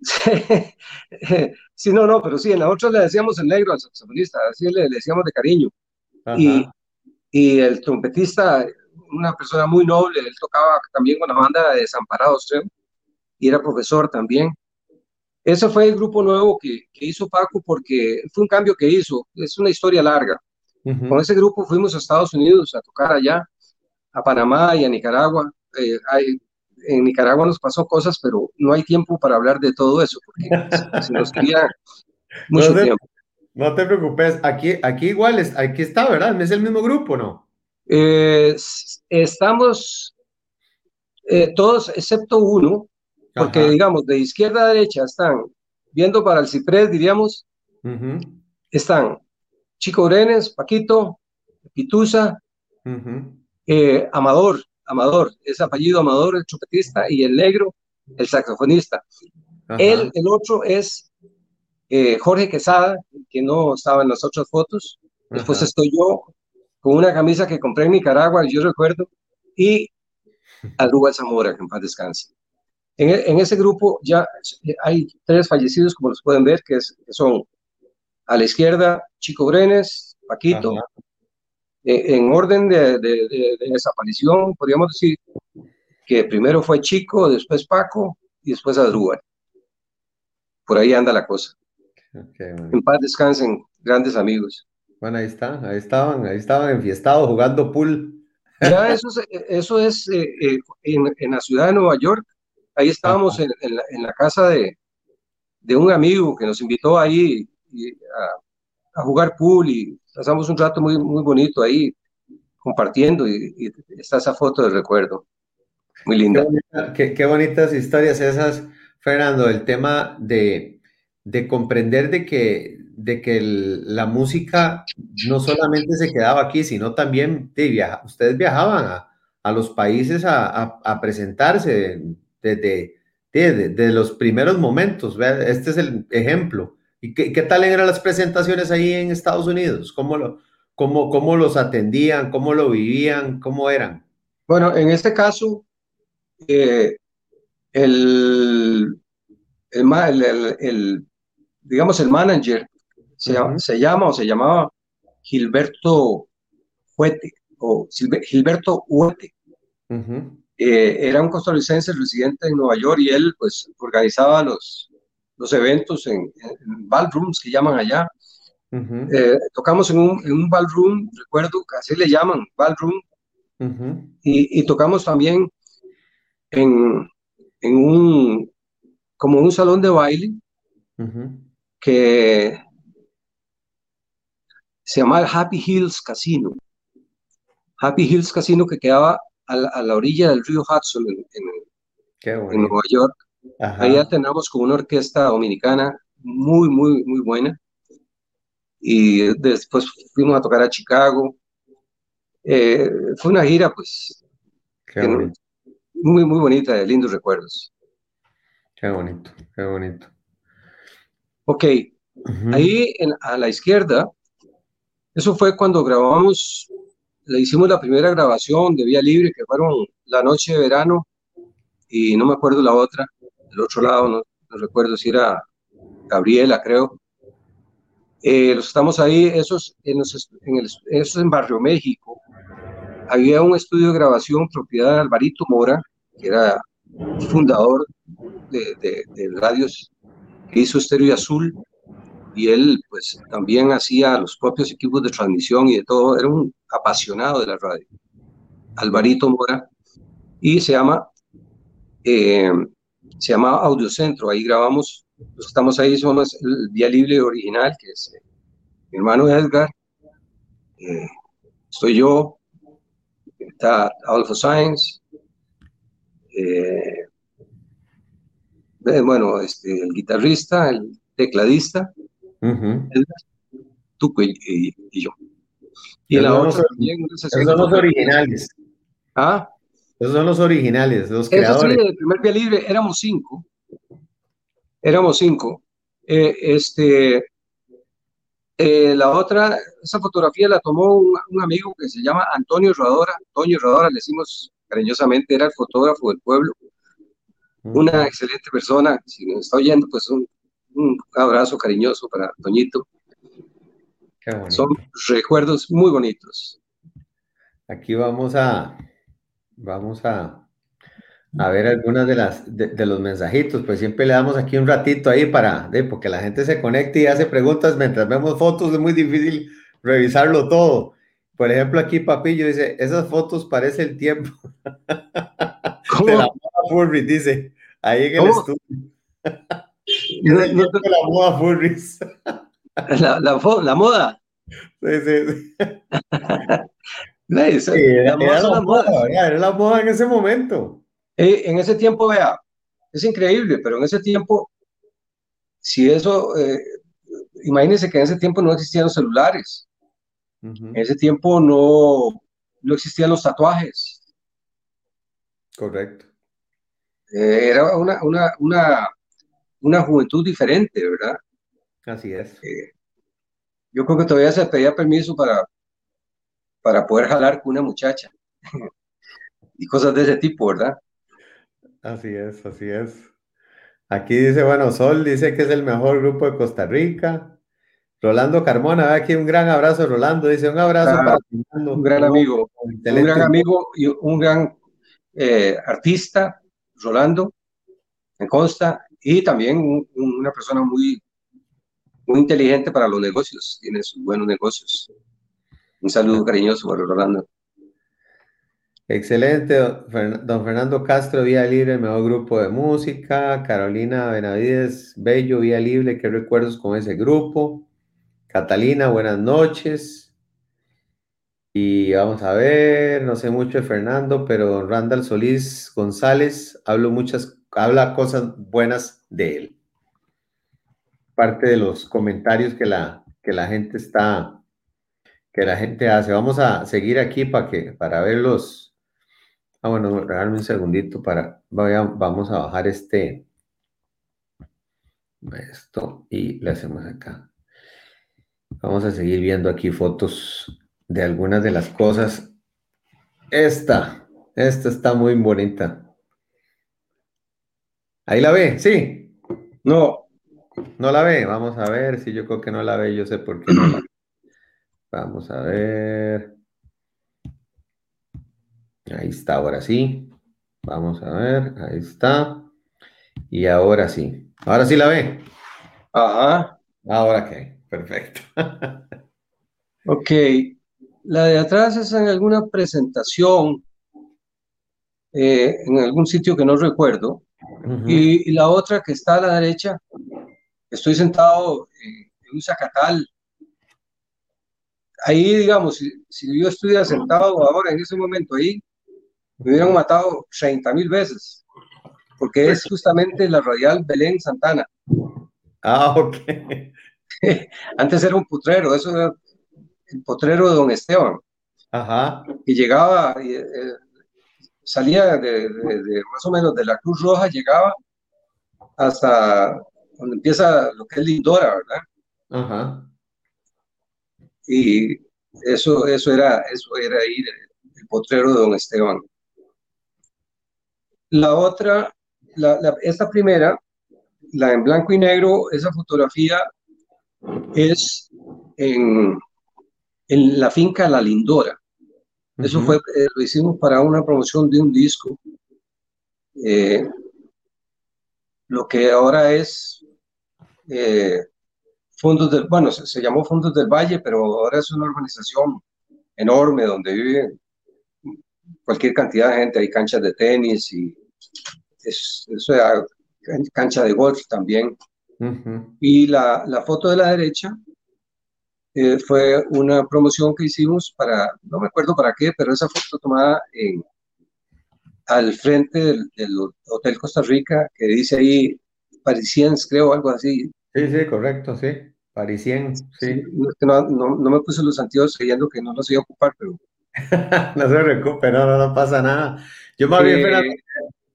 <laughs> Sí, no, no, pero sí, en la otra le decíamos el negro al saxofonista, así le, decíamos de cariño. Y, y, el trompetista, una persona muy noble, él tocaba también con la banda de Desamparados, y era profesor también. Ese fue el grupo nuevo que, que, hizo Paco porque fue un cambio que hizo, es una historia larga. Con ese grupo fuimos a Estados Unidos a tocar allá, a Panamá y a Nicaragua. Eh, hay, en Nicaragua nos pasó cosas, pero no hay tiempo para hablar de todo eso, porque se nos quería <laughs> mucho no te, tiempo. No te preocupes, aquí, aquí igual, es, aquí está, ¿verdad? ¿Es el mismo grupo, no? Eh, estamos eh, todos, excepto uno, porque digamos, de izquierda a derecha están, viendo para el ciprés, diríamos, están Chico Brenes, Paquito, Pitusa, eh, Amador, Amador, es apellido Amador, el trompetista, y el negro, el saxofonista. Él, el otro es eh, Jorge Quesada, que no estaba en las otras fotos. Después estoy yo con una camisa que compré en Nicaragua, yo recuerdo, y Adrúbal Zamora, que en paz descanse. En, en, ese grupo ya hay tres fallecidos, como los pueden ver, que, es, son a la izquierda Chico Brenes, Paquito, eh, en orden de, desaparición, podríamos decir que primero fue Chico, después Paco y después Adrúbal. Por ahí anda la cosa. en paz descansen, grandes amigos. Bueno, ahí están, ahí estaban, ahí estaban enfiestados jugando pool. Ya eso es, eso es eh, eh, en, la ciudad de Nueva York. Ahí estábamos en, la, casa de, un amigo que nos invitó ahí a, a jugar pool y pasamos un rato muy, muy bonito ahí compartiendo y, está esa foto de recuerdo. Muy linda. Qué, bonitas historias esas, Fernando, el tema de, de comprender de que, de que la música no solamente se quedaba aquí, sino también ustedes viajaban a, a los países a, a, presentarse desde, desde, los primeros momentos. Este es el ejemplo ¿Y qué, qué, tal eran las presentaciones ahí en Estados Unidos? ¿Cómo, lo, cómo, ¿Cómo los atendían? ¿Cómo lo vivían? ¿Cómo eran? Bueno, en este caso, eh, el, el, el, digamos, el manager se, se, llama o se llamaba Gilberto Huete o Gilberto Huete. Eh, era un costarricense residente en Nueva York y él pues organizaba los, los eventos en, ballrooms que llaman allá. Eh, tocamos en un, en un ballroom, recuerdo así le llaman, ballroom, y, y, tocamos también en, en un, como un salón de baile que se llamaba Happy Hills Casino. Happy Hills Casino que quedaba a la, orilla del río Hudson en, Nueva York. Ahí tenemos con una orquesta dominicana muy, muy, muy buena. Y después fuimos a tocar a Chicago. Eh, fue una gira, pues, muy, muy bonita, de lindos recuerdos. Qué bonito, qué bonito. Ok, ahí a la izquierda, eso fue cuando grabamos, le hicimos la primera grabación de Vía Libre, que fueron la noche de verano, y no me acuerdo la otra, del otro lado, no, recuerdo si era Gabriela, creo. Eh, los estamos ahí, esos en, en el, esos en Barrio México. Había un estudio de grabación propiedad de Alvarito Mora, que era fundador de, radios que hizo Estéreo Azul, y él pues también hacía los propios equipos de transmisión y de todo, era un apasionado de la radio. Alvarito Mora, y se llama, eh, se llama Audiocentro, ahí grabamos, los estamos ahí, somos el Vía Libre original, que es eh, mi hermano Edgar, eh, estoy yo, está Adolfo Sáenz, eh, eh, bueno, este, el guitarrista, el tecladista, tú y, yo. Y la otra también, esos son los originales. ¿Ah? Esos son los originales, los creadores. Sí, el primer Vía Libre éramos cinco. Éramos cinco. Eh, este, eh, la otra, esa fotografía la tomó un, un, amigo que se llama Antonio Rodora. Antonio Rodora, le decimos cariñosamente, era el fotógrafo del pueblo una excelente persona. Si nos está oyendo, pues un, abrazo cariñoso para Toñito. Son recuerdos muy bonitos. Aquí vamos a, vamos a, a ver algunas de las de, los mensajitos, pues siempre le damos aquí un ratito ahí para, de, porque la gente se conecta y hace preguntas mientras vemos fotos, es muy difícil revisarlo todo. Por ejemplo, aquí Papillo dice, esas fotos parece el tiempo. <laughs> De la Furry, dice, ahí en el estudio. <laughs> No, la moda Furry. La, la, la, moda. Sí, sí, sí. sí era, la, moda, era la moda en ese momento. Eh, en ese tiempo, vea, es increíble, pero en ese tiempo, si eso, eh, imagínense que en ese tiempo no existían los celulares. En ese tiempo no, no existían los tatuajes. Correcto. Eh, era una, una, una, una, juventud diferente, ¿verdad? Así es. Eh, yo creo que todavía se pedía permiso para, para poder jalar con una muchacha <laughs> y cosas de ese tipo, ¿verdad? Así es, así es. Aquí dice, bueno, Sol dice que es el mejor grupo de Costa Rica. Rolando Carmona, aquí un gran abrazo, Rolando, dice un abrazo ah, para Un gran amigo, un gran amigo y un gran eh, artista, Rolando, me consta, y también una persona muy, muy inteligente para los negocios, tiene sus buenos negocios. Un saludo cariñoso para Rolando. Excelente, don Fernando Castro, Vía Libre, el mejor grupo de música. Carolina Benavides, Bello, Vía Libre, qué recuerdos con ese grupo. Catalina, buenas noches. Y vamos a ver, no sé mucho de Fernando, pero Randall Solís González hablo muchas, habla cosas buenas de él. Parte de los comentarios que la, que la gente está, que la gente hace. Vamos a seguir aquí para que, para verlos. Ah, bueno, regalarme un segundito para, vamos a bajar este, Esto y le hacemos acá. Vamos a seguir viendo aquí fotos de algunas de las cosas. Esta, esta está muy bonita. Ahí la ve, sí. No. No la ve. Vamos a ver si yo creo que no la ve. Yo sé por qué no la ve. <clears throat> Vamos a ver. Ahí está, ahora sí. Vamos a ver, ahí está. Y ahora sí. Ahora sí la ve. Ajá. Ahora qué, perfecto. <laughs> ok. La de atrás es en alguna presentación, eh, en algún sitio que no recuerdo. Y, la otra que está a la derecha, estoy sentado en un zacatal. Ahí, digamos, si, si yo estuviera sentado ahora en ese momento ahí, me hubieran matado 30 mil veces, porque es justamente la radial Belén Santana. <laughs> Ah, ok. <laughs> Antes era un putrero, eso era el potrero de Don Esteban. Ajá. Y llegaba, y, eh, salía de, más o menos de la Cruz Roja, llegaba hasta donde empieza lo que es Lindora, ¿verdad? Ajá. Y eso, eso era, eso era ahí el potrero de Don Esteban. La otra, esta primera, la en blanco y negro, esa fotografía es en, la finca La Lindora. Eso fue, eh, lo hicimos para una promoción de un disco. Eh, lo que ahora es eh, Fondos del, bueno, se, se, llamó Fondos del Valle, pero ahora es una organización enorme donde vive cualquier cantidad de gente, hay canchas de tenis y es, eso cancha de golf también. Y la, la, foto de la derecha eh, fue una promoción que hicimos para, no me acuerdo para qué, pero esa foto tomada en, al frente del, Hotel Costa Rica, que dice ahí Parisiens, creo, algo así. Sí, sí, correcto, sí. Parisiens, sí. no, no, no, me puse los antiguos creyendo que no los iba a ocupar, pero... <laughs> no se recupera, no, no pasa nada. Yo más bien, eh,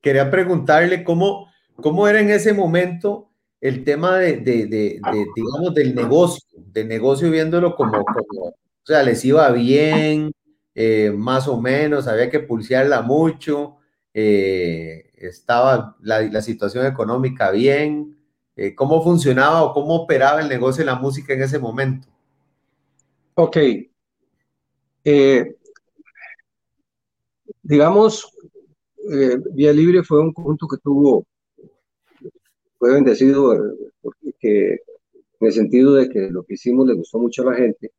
quería preguntarle cómo, cómo era en ese momento el tema de, de, digamos, del negocio, del negocio viéndolo como, o sea, les iba bien, eh, más o menos, había que pulsearla mucho, eh, estaba la, la, situación económica bien, eh, cómo funcionaba o cómo operaba el negocio de la música en ese momento. Ok. digamos, Vía Libre fue un conjunto que tuvo, fue bendecido eh, porque, en el sentido de que lo que hicimos le gustó mucho a la gente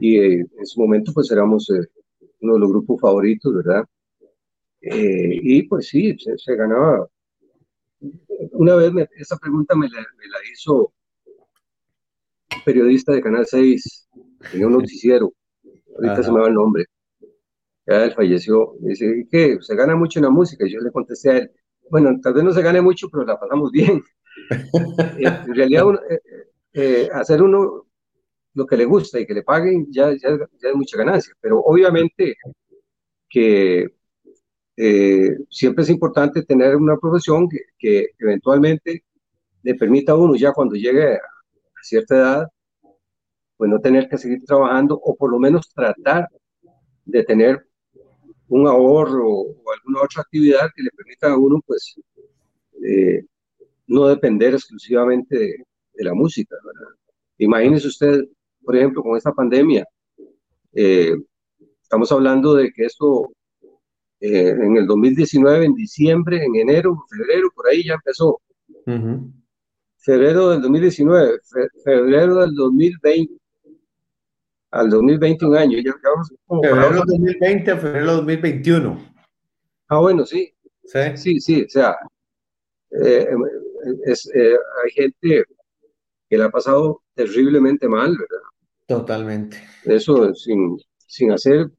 y eh, en su momento pues éramos uno de los grupos favoritos, ¿verdad? y pues sí, se, ganaba. Una vez esa pregunta me la, hizo un periodista de Canal 6, tenía un noticiero, ahorita se me va el nombre ya él falleció, dice, ¿qué? ¿Se gana mucho en la música? Y yo le contesté a él, bueno, tal vez no se gane mucho, pero la pasamos bien. <laughs> en realidad, eh, eh, hacer uno lo que le gusta y que le paguen ya, ya, es mucha ganancia, pero obviamente que eh, siempre es importante tener una profesión que, que, eventualmente le permita a uno ya cuando llegue a cierta edad, pues no tener que seguir trabajando o por lo menos tratar de tener un ahorro o alguna otra actividad que le permita a uno, pues, eh, no depender exclusivamente de, la música. Imagínese usted, por ejemplo, con esta pandemia, eh, estamos hablando de que esto eh, en el 2019, en diciembre, en enero, febrero, por ahí ya empezó. Febrero del 2019, febrero del 2020, al 2021 año. Ya, febrero del 2020 a febrero del 2021. Ah, bueno, sí. Sí, sí, sí o sea, eh, es, eh, hay gente que la ha pasado terriblemente mal, ¿verdad? Totalmente. Eso sin, sin hacer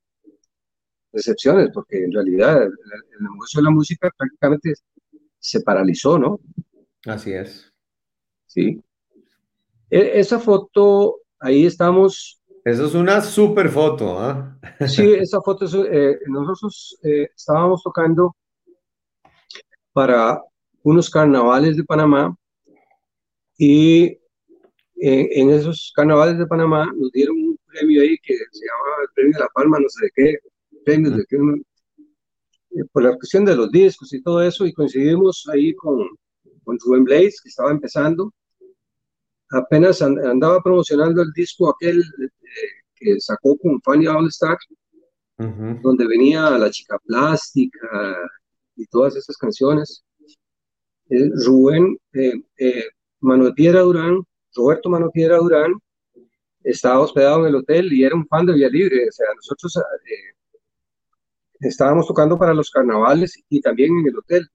excepciones, porque en realidad el, negocio de la música prácticamente se paralizó, ¿no? Así es. Sí. E, esa foto, ahí estamos eso es una super foto, ¿ah? Sí, esa foto es, eh, nosotros eh, estábamos tocando para unos carnavales de Panamá Y en, esos carnavales de Panamá nos dieron un premio ahí que se llamaba el Premio de la Palma, no sé de qué, premios de qué, eh, por la cuestión de los discos y todo eso, y coincidimos ahí con, con Rubén Blaze, que estaba empezando. Apenas andaba promocionando el disco aquel eh, que sacó con Fanny All Star, donde venía La Chica Plástica y todas esas canciones. Eh, Rubén, eh, Manuel Piedra Durán, Roberto Manuel Piedra Durán, estaba hospedado en el hotel y era un fan de Vía Libre. O sea, nosotros estábamos tocando para los carnavales y también en el hotel.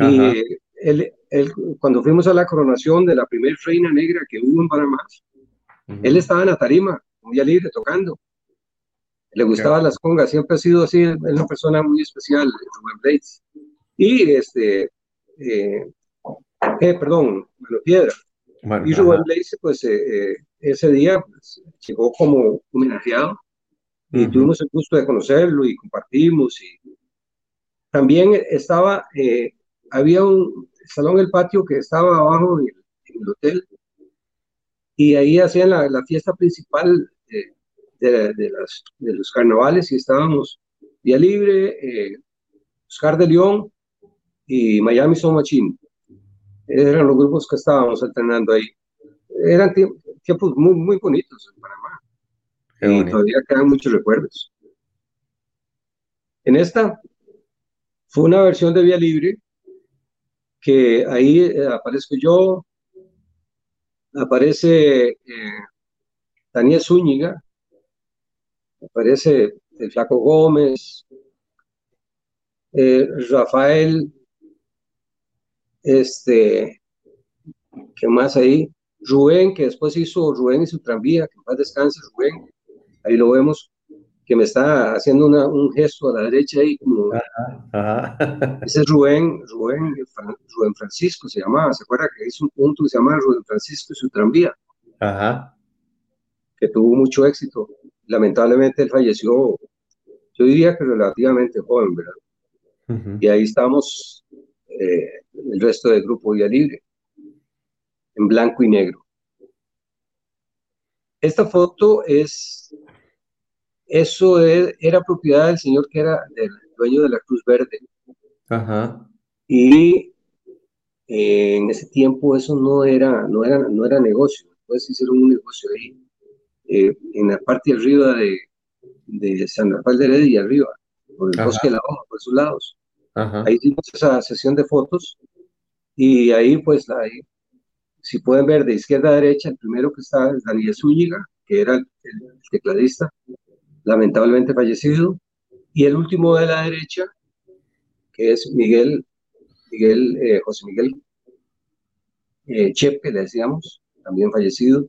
Y él, él, cuando fuimos a la coronación de la primera reina negra que hubo en Panamá, él estaba en la tarima, muy libre, tocando. Le gustaban las congas, siempre ha sido así, es una persona muy especial, Rubén Blades. Y este, eh, eh perdón, Mano Piedra. y Rubén Blades, pues eh, eh, ese día pues, llegó como homenajeado y tuvimos el gusto de conocerlo y compartimos. Y también estaba, eh, había un salón El Patio que estaba abajo en el, hotel y ahí hacían la, la fiesta principal de, de, las, de, los carnavales y estábamos Vía Libre, eh, Oscar de León y Miami Son Machine. Eran los grupos que estábamos alternando ahí. Eran tiempos muy, muy bonitos en Panamá y todavía quedan muchos recuerdos. En esta fue una versión de Vía Libre que ahí eh, aparezco yo, aparece eh, Daniel Zúñiga, aparece el Flaco Gómez, eh, Rafael, este, ¿qué más ahí? Rubén, que después hizo Rubén y su tranvía, que más descanse Rubén, ahí lo vemos, que me está haciendo un gesto a la derecha ahí, como, ese es Rubén, Rubén, Rubén Francisco se llamaba, ¿se acuerda que hizo un punto que se llama Rubén Francisco y su tranvía? Ajá. Que tuvo mucho éxito. Lamentablemente él falleció, yo diría que relativamente joven, ¿verdad? Y ahí estamos, eh, el resto del grupo Vía Libre, en blanco y negro. Esta foto es eso era propiedad del señor que era el dueño de la Cruz Verde. Ajá. Y eh, en ese tiempo eso no era, no era, no era negocio. Después hicieron un negocio ahí, eh, en la parte de arriba de, de San Rafael de Heredia, arriba, por el bosque de la Hoja, por sus lados. Ajá. Ahí hicimos esa sesión de fotos y ahí pues ahí, si pueden ver de izquierda a derecha, el primero que está es Daniel Zúñiga, que era el tecladista, lamentablemente fallecido, y el último de la derecha, que es Miguel, Miguel eh, José Miguel eh, Chepe, le decíamos, también fallecido.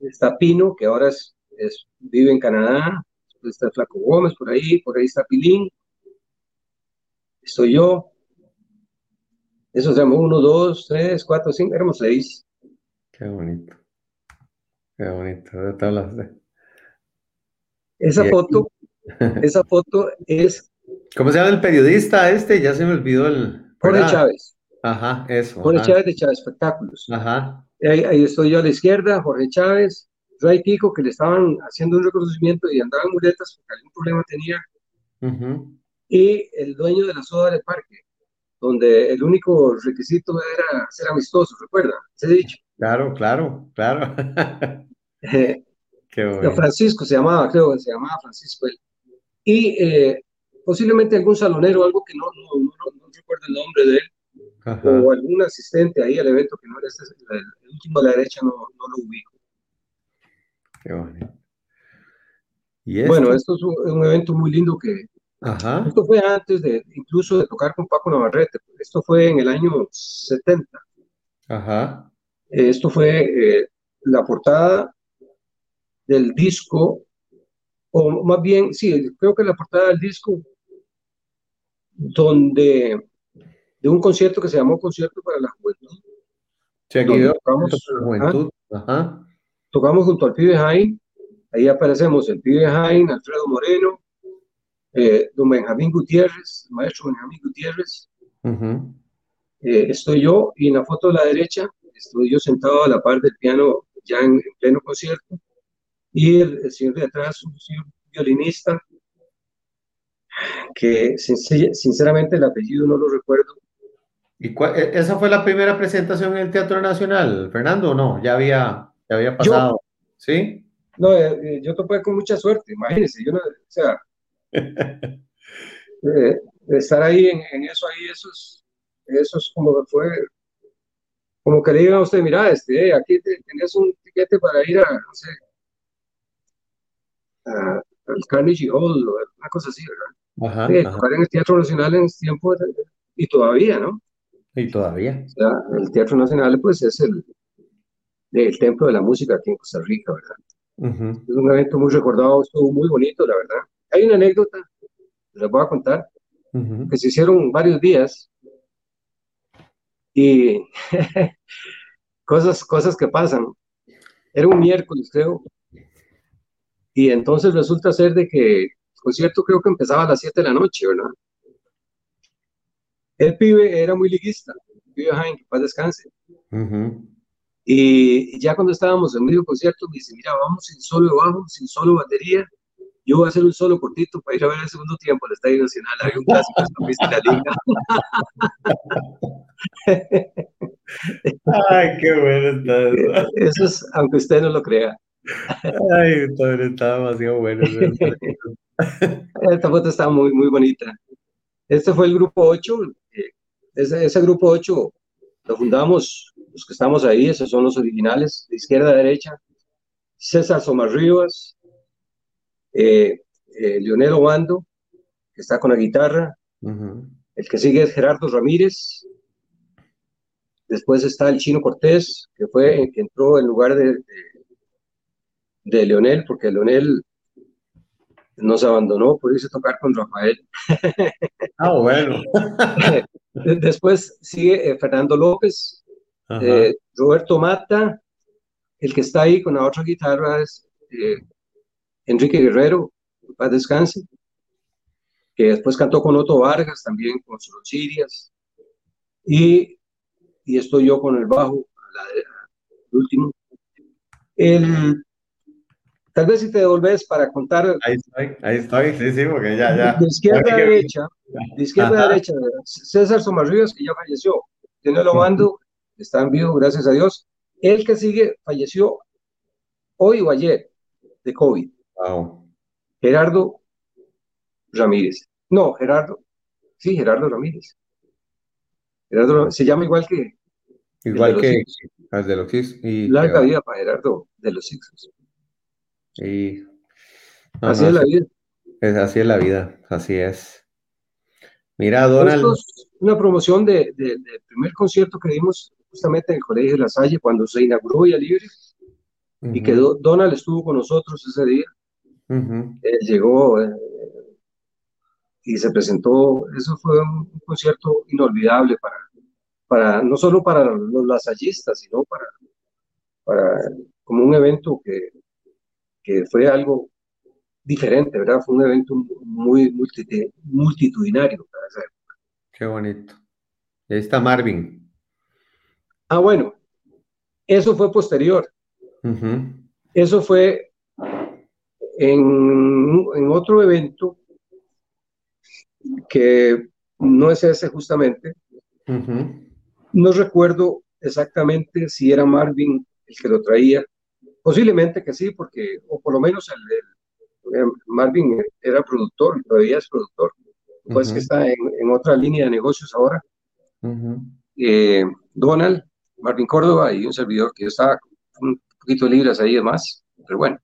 Está Pino, que ahora es, vive en Canadá, está Flaco Gómez por ahí, por ahí está Pilín, estoy yo. Eso se llama uno, dos, tres, cuatro, cinco, éramos seis. Qué bonito. Qué bonito. De esa foto, <laughs> esa foto es... ¿Cómo se llama el periodista este? Ya se me olvidó el... Jorge Chávez. Ajá, eso. Jorge Chávez de Chávez Espectáculos. Ajá. Ahí, estoy yo a la izquierda, Jorge Chávez, Ray Pico, que le estaban haciendo un reconocimiento y andaban muletas porque algún problema tenía. Y el dueño de la soda del parque, donde el único requisito era ser amistoso, ¿recuerda? Se ha dicho. Claro, claro, claro. <laughs> Eh, Francisco se llamaba, creo que se llamaba Francisco él. Y eh, posiblemente algún salonero, algo que no, no, no, recuerdo el nombre de él, o algún asistente ahí al evento que no era este, el, último de la derecha, no, no lo ubico. Qué bonito. ¿Y Bueno, esto es un, evento muy lindo que... Ajá. Esto fue antes de, incluso de tocar con Paco Navarrete. Esto fue en el año 70. Ajá. Esto fue eh, la portada del disco, o más bien, sí, creo que la portada del disco, donde de un concierto que se llamó Concierto para la Juventud. tocamos, tocamos junto al pibe Jaime, ahí aparecemos el pibe Jaime, Alfredo Moreno, eh, don Benjamín Gutiérrez, maestro Benjamín Gutiérrez, eh, estoy yo, y en la foto de la derecha estoy yo sentado a la par del piano ya en, pleno concierto, y el, señor de atrás, un señor violinista, que sinceramente el apellido no lo recuerdo. ¿Y e, esa fue la primera presentación en el Teatro Nacional, Fernando, o no? Ya había, ya había pasado, ¿sí? No, eh, eh, yo topé con mucha suerte, imagínense, yo no, o sea, <laughs> eh, estar ahí en, eso, ahí, eso es, eso es como fue, como que le digan a usted, mira, este, aquí tenías un tiquete para ir a, no sé, al Carnegie Hall, o una cosa así, ¿verdad? Ajá, en el Teatro Nacional en ese tiempo, y todavía, ¿no? Y todavía. O sea, el Teatro Nacional, pues, es el, el templo de la música aquí en Costa Rica, ¿verdad? Es un evento muy recordado, estuvo muy bonito, la verdad. Hay una anécdota, les voy a contar, que se hicieron varios días y <laughs> cosas, cosas que pasan. Era un miércoles, creo. Y entonces resulta ser de que el concierto creo que empezaba a las 7 de la noche, ¿verdad? El pibe era muy liguista, el pibe Jaime, que paz descanse. Y ya cuando estábamos en medio concierto, me dice, mira, vamos sin solo bajo, sin solo batería. Yo voy a hacer un solo cortito para ir a ver el segundo tiempo el Estadio Nacional. Hay un clásico de la liga. <laughs> Ay, qué bueno está <laughs> eso. es, aunque usted no lo crea. Ay, está demasiado bueno. Esta foto está muy, muy bonita. Este fue el grupo 8. Eh, ese, ese grupo 8 lo fundamos los que estamos ahí, esos son los originales, de izquierda a derecha. César Somarribas, eh, eh, Leonel Obando, que está con la guitarra. El que sigue es Gerardo Ramírez. Después está el Chino Cortés, que fue que entró en lugar de, de, Leonel, porque Leonel nos abandonó por irse a tocar con Rafael. Ah, bueno. Después sigue eh, Fernando López, eh, Roberto Mata, el que está ahí con la otra guitarra es eh, Enrique Guerrero, paz descanse, que después cantó con Otto Vargas, también con Solo Sirias, y, y estoy yo con el bajo, el último. El, tal vez si te devolves para contar. Ahí estoy, ahí estoy, sí, sí, porque ya, ya. De izquierda a derecha, de izquierda a derecha, César Somarrios, que ya falleció, tiene lo mando, están vivos, gracias a Dios. El que sigue falleció hoy o ayer de COVID. Gerardo Ramírez. No, Gerardo. Sí, Gerardo Ramírez. Gerardo se llama igual que. Igual que el de los Y, Larga vida para Gerardo de los Sixos. Y, así es la vida. Es, así es la vida, así es. Mira, Donald. una promoción de, del primer concierto que dimos justamente en el Colegio de La Salle cuando se inauguró Villa Libre y que Donald estuvo con nosotros ese día. Él llegó eh, y se presentó. Eso fue un, concierto inolvidable para, para, no solo para los lasallistas, sino para, para como un evento que, que fue algo diferente, ¿verdad? Fue un evento muy multitudinario. Qué bonito. Ahí está Marvin. Ah, bueno, eso fue posterior. Eso fue en, otro evento que no es ese justamente. No recuerdo exactamente si era Marvin el que lo traía. Posiblemente que sí, porque, o por lo menos el, eh, Marvin era productor, todavía es productor, pues que está en, otra línea de negocios ahora. Eh, Donald Marvin Córdoba y un servidor que estaba un poquito libres ahí de más, pero bueno.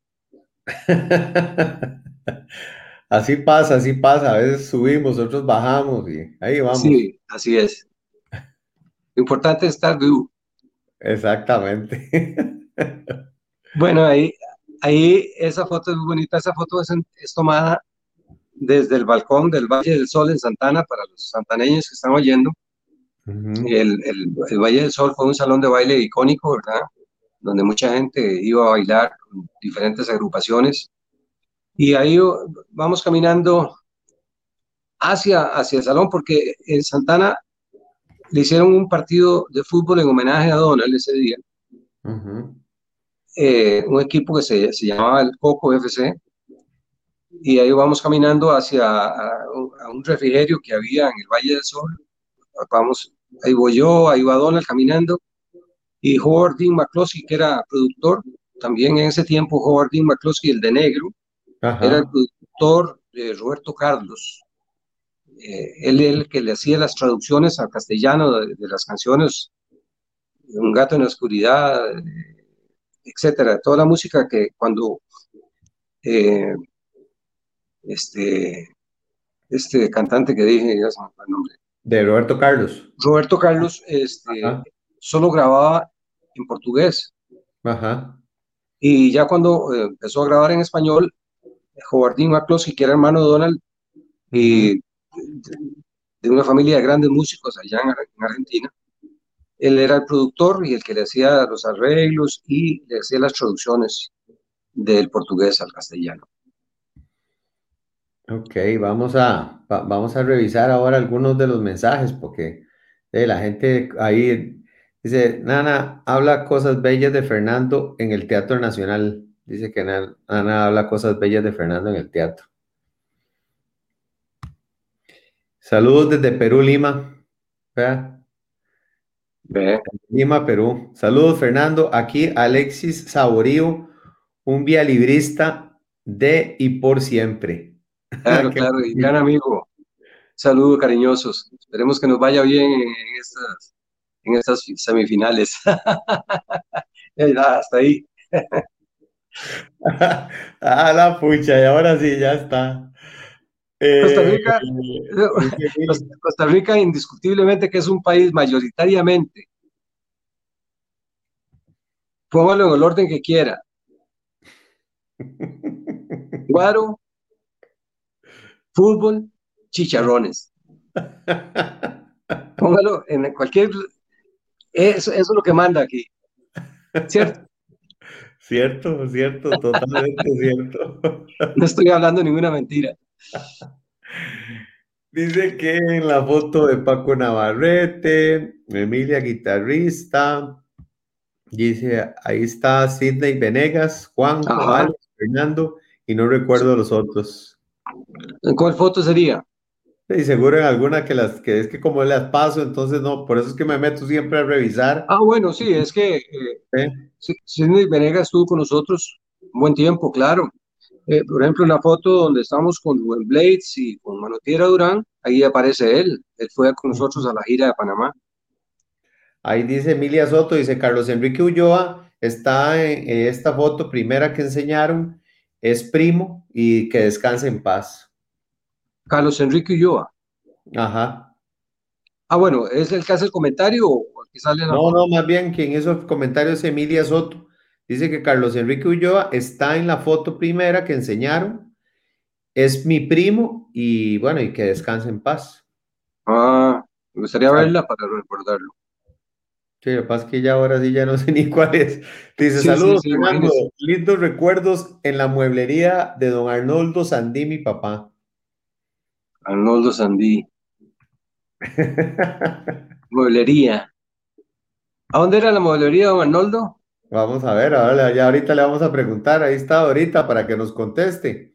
<laughs> así pasa, así pasa, a veces subimos, otros bajamos y ahí vamos. Sí, así es. Lo importante es estar vivo. Exactamente. <laughs> bueno, ahí, ahí esa foto es muy bonita, esa foto es, es tomada desde el balcón del Valle del Sol en Santana para los santaneños que están oyendo el, el, Valle del Sol fue un salón de baile icónico, ¿verdad? Donde mucha gente iba a bailar con diferentes agrupaciones. Y ahí vamos caminando hacia, hacia el salón, porque en Santana le hicieron un partido de fútbol en homenaje a Donald ese día. Eh, un equipo que se, se, llamaba el Coco FC. Y ahí vamos caminando hacia un refrigerio que había en el Valle del Sol. Vamos, ahí voy yo, ahí va Donald caminando. Y Howard Dean McCloskey, que era productor, también en ese tiempo Howard Dean McCloskey, el de negro, era el productor de Roberto Carlos. Eh, él el que le hacía las traducciones al castellano de, las canciones, Un gato en la oscuridad, etcétera, toda la música que cuando eh, este, este cantante que dije, ya se me fue el nombre. De Roberto Carlos. Roberto Carlos este, solo grababa en portugués. Ajá. Y ya cuando eh, empezó a grabar en español, Howardín McCloskey, que era hermano de Donald, y de una familia de grandes músicos allá en, Argentina. Él era el productor y el que le hacía los arreglos y le hacía las traducciones del portugués al castellano. Ok, vamos a, vamos a revisar ahora algunos de los mensajes porque eh, la gente ahí dice, Nana habla cosas bellas de Fernando en el Teatro Nacional. Dice que Nana habla cosas bellas de Fernando en el teatro. Saludos desde Perú, Lima. Lima, Perú. Saludos, Fernando. Aquí Alexis Saborío, un vialibrista de y por siempre. Claro, <laughs> claro, y gran amigo. Saludos cariñosos. Esperemos que nos vaya bien en estas, en estas semifinales. <laughs> Hasta ahí. <laughs> ah, la pucha, y ahora sí, ya está. Costa Rica, eh, <laughs> Costa Rica indiscutiblemente que es un país mayoritariamente, póngalo en el orden que quiera. <laughs> Guaro, fútbol, chicharrones. <laughs> Póngalo en cualquier... Eso, eso es lo que manda aquí. ¿Cierto? Cierto, cierto, totalmente cierto. No estoy hablando ninguna mentira. Dice que en la foto de Paco Navarrete, Emilia guitarrista, dice ahí está Sidney Venegas, Juan, Fernando, y no recuerdo los otros. ¿En cuál foto sería? Y seguro en alguna que las que es que como las paso, entonces no, por eso es que me meto siempre a revisar. Ah, bueno, sí, es que eh, Sidney Venegas estuvo con nosotros un buen tiempo, claro. Eh, por ejemplo, en la foto donde estamos con Rubén Blades y con Manotiera Durán, ahí aparece él. Él fue con nosotros a la gira de Panamá. Ahí dice Emilia Soto, dice Carlos Enrique Ulloa, está en esta foto primera que enseñaron, es primo y que descanse en paz. Carlos Enrique Ulloa. Ajá. Ah, bueno, ¿es el que hace el comentario o que sale la No, no, más bien quien hizo el comentario es Emilia Soto. Dice que Carlos Enrique Ulloa está en la foto primera que enseñaron. Es mi primo y bueno, y que descanse en paz. Ah, me gustaría verla para recordarlo. Sí, lo que pasa es que ya ahora sí ya no sé <laughs> ni cuál es. Dice, saludos, Fernando. Lindos recuerdos en la mueblería de don Arnoldo Sandí, mi papá. Arnoldo Sandí. <laughs> mueblería. ¿A dónde era la mueblería, don Arnoldo? Vamos a ver, ahora ya ahorita le vamos a preguntar, ahí está ahorita para que nos conteste.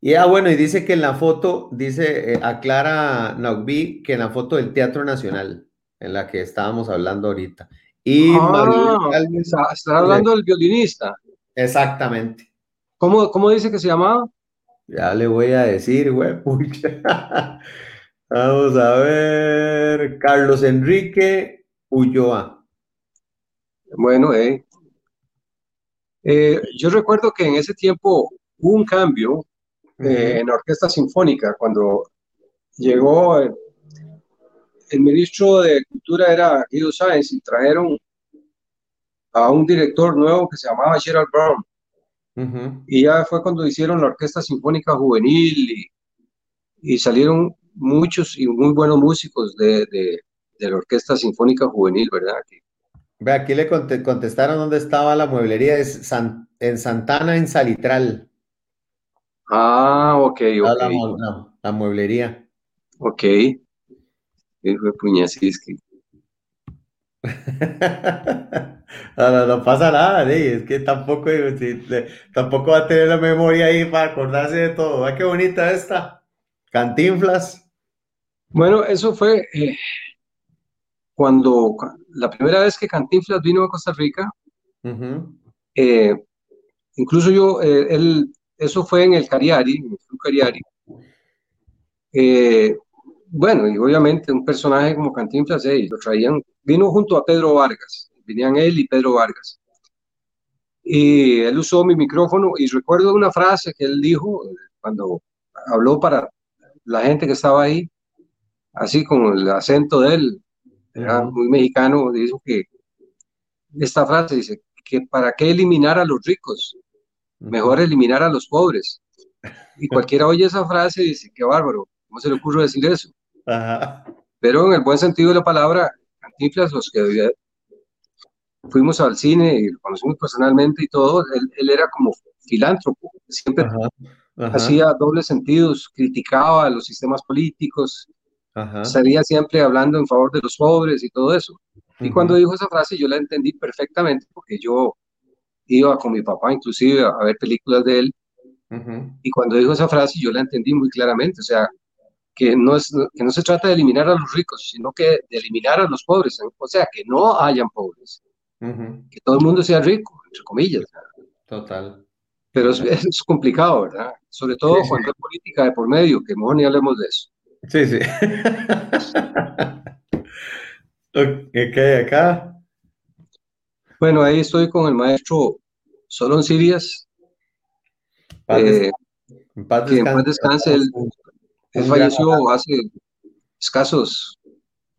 Y ah, bueno, y dice que en la foto, dice, eh, aclara Naugbi que en la foto del Teatro Nacional, en la que estábamos hablando ahorita. Y ah, está, hablando del violinista. Exactamente. ¿Cómo, ¿Cómo dice que se llamaba? Ya le voy a decir, güey. <laughs> Vamos a ver. Carlos Enrique Ulloa. Bueno, eh, eh, yo recuerdo que en ese tiempo hubo un cambio eh, en la orquesta sinfónica cuando llegó el, ministro de Cultura era Guido Sáenz y trajeron a un director nuevo que se llamaba Gerald Brown. Y ya fue cuando hicieron la Orquesta Sinfónica Juvenil y, salieron muchos y muy buenos músicos de, la Orquesta Sinfónica Juvenil, ¿verdad? Ve, aquí le contestaron dónde estaba la mueblería, es en Santana, en Salitral. Ah, ok, ok. La, mueblería. Ok. Hijo de puñasisqui. <laughs> no, no, pasa nada, es que tampoco, tampoco va a tener la memoria ahí para acordarse de todo. ¿Va qué bonita esta? Cantinflas. Bueno, eso fue eh, cuando la primera vez que Cantinflas vino a Costa Rica. Eh, incluso yo, eh, él, eso fue en el Cariari, en el Cariari. bueno, y obviamente un personaje como Cantinflas, lo traían, vino junto a Pedro Vargas, venían él y Pedro Vargas. Y él usó mi micrófono y recuerdo una frase que él dijo cuando habló para la gente que estaba ahí, así con el acento de él, era muy mexicano, dijo que esta frase dice que para qué eliminar a los ricos, mejor eliminar a los pobres. Y <laughs> cualquiera oye esa frase y dice, qué bárbaro, ¿cómo se le ocurre decir eso? Pero en el buen sentido de la palabra, Cantinflas, los que fuimos al cine y lo conocimos personalmente y todo, él, era como filántropo, siempre hacía dobles sentidos, criticaba a los sistemas políticos, estaría siempre hablando en favor de los pobres y todo eso. Y cuando dijo esa frase yo la entendí perfectamente porque yo iba con mi papá inclusive a, ver películas de él y cuando dijo esa frase yo la entendí muy claramente, o sea, que no, es, que no se trata de eliminar a los ricos, sino que de eliminar a los pobres, o sea, que no hayan pobres, que todo el mundo sea rico, entre comillas. Total. Pero es, es complicado, ¿verdad? Sobre todo cuando hay política de por medio, que mejor ni hablemos de eso. Sí, sí. ¿Qué acá? Bueno, ahí estoy con el maestro Solón Sirias. Eh, en paz descanse. Él, falleció hace escasos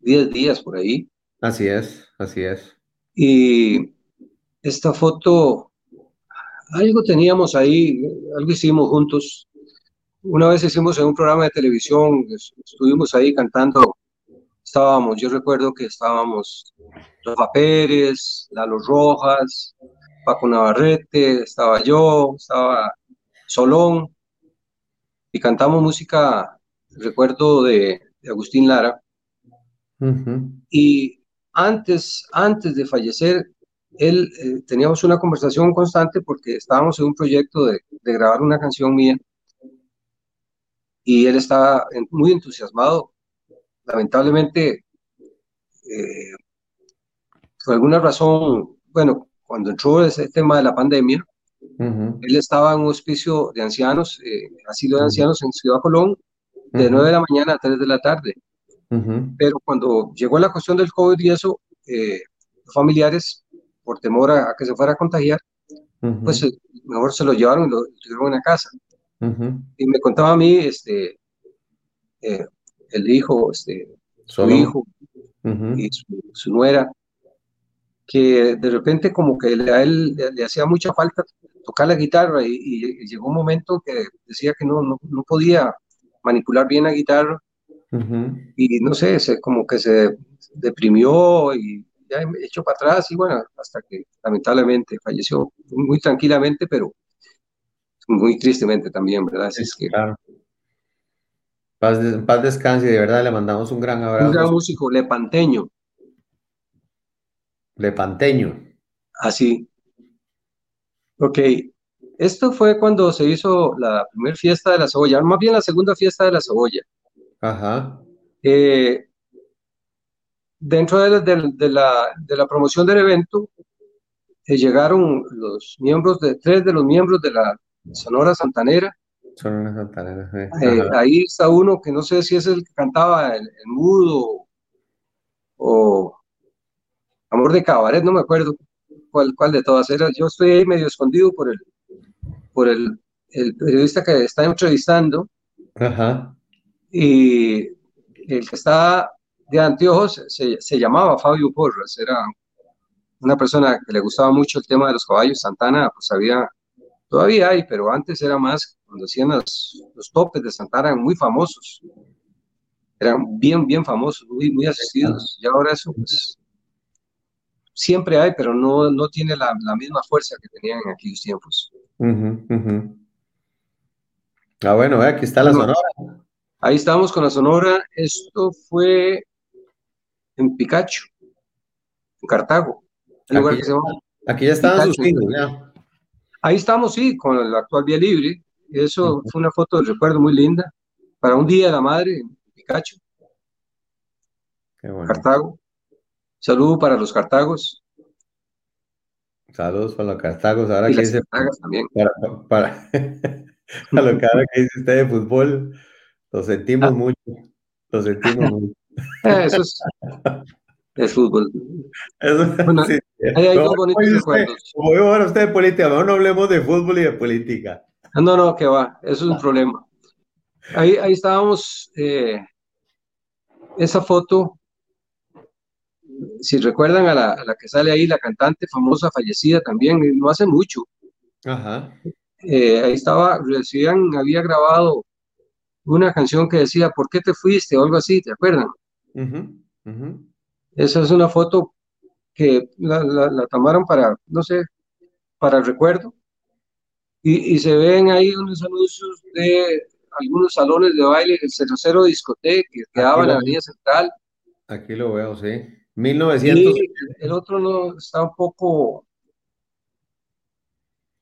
10 días por ahí. Así es, así es. Y esta foto, algo teníamos ahí, algo hicimos juntos. Una vez hicimos en un programa de televisión, estuvimos ahí cantando, estábamos, yo recuerdo que estábamos Rafa Pérez, Lalo Rojas, Paco Navarrete, estaba yo, estaba Solón, y cantamos música, recuerdo de, Agustín Lara. Y antes, antes de fallecer, él eh, teníamos una conversación constante porque estábamos en un proyecto de, de grabar una canción mía y él estaba muy entusiasmado. Lamentablemente, eh, por alguna razón, bueno, cuando entró ese tema de la pandemia, él estaba en un hospicio de ancianos, eh, asilo de ancianos en Ciudad Colón, de 9 de la mañana a 3 de la tarde. Pero cuando llegó la cuestión del COVID y eso, eh, los familiares, por temor a, que se fuera a contagiar, pues mejor se lo llevaron y lo tuvieron en la casa. Y me contaba a mí, este, eh, el hijo, este, su hijo y su, nuera, que de repente como que a él le, hacía mucha falta tocar la guitarra y, llegó un momento que decía que no, no, podía manipular bien la guitarra y no sé, se, como que se deprimió y ya echó para atrás y bueno, hasta que lamentablemente falleció muy tranquilamente, pero muy tristemente también, ¿verdad? es que, claro. Paz, paz descanse, de verdad le mandamos un gran abrazo. Un gran músico, lepanteño. Lepanteño. Así. Ok, esto fue cuando se hizo la primera fiesta de la cebolla, más bien la segunda fiesta de la cebolla. Ajá. Eh, dentro de, de, la, de, la, promoción del evento, eh, llegaron los miembros de, tres de los miembros de la Sonora Santanera. Sonora Santanera, eh, ahí está uno que no sé si es el que cantaba el, mudo o Amor de Cabaret, no me acuerdo cuál, cuál de todas era. Yo estoy ahí medio escondido por el, por el, el periodista que está entrevistando. Ajá. Y el que está de anteojos se, se, llamaba Fabio Porras, era una persona que le gustaba mucho el tema de los caballos. Santana, pues había Todavía hay, pero antes era más, cuando hacían los, topes de Santana, eran muy famosos. Eran bien, bien famosos, muy, muy asistidos. Y ahora eso, pues, siempre hay, pero no, no tiene la, la misma fuerza que tenían en aquellos tiempos. Ah, bueno, aquí está la Sonora. Ahí estamos con la Sonora. Esto fue en Picacho, en Cartago. aquí, ya estaban sus hijos, ya. Ahí estamos, sí, con el actual Vía Libre. Eso fue una foto de recuerdo muy linda para un día de la madre en Picacho. Cartago. Saludo para los cartagos. Saludos para los cartagos. Ahora que dice. También. Para, <laughs> para, lo que ahora que dice usted de fútbol, lo sentimos ah. mucho. Lo sentimos <laughs> mucho. Eso es, <laughs> es fútbol. Bueno, sí. Hay, hay dos bonitos recuerdos. Como digo ahora usted de política, no hablemos de fútbol y de política. Ah, no, no, que va, eso es un problema. Ahí, ahí estábamos, eh, esa foto, si recuerdan a la, que sale ahí, la cantante famosa fallecida también, no hace mucho. Ajá. Eh, ahí estaba, recién había grabado una canción que decía, ¿por qué te fuiste? o algo así, ¿te acuerdan? Esa es una foto que la, la tomaron para, no sé, para el recuerdo y, se ven ahí unos anuncios de algunos salones de baile, el 00 Discoteca, que quedaba en la Avenida Central. Aquí lo veo, sí. 1900. el otro no está un poco.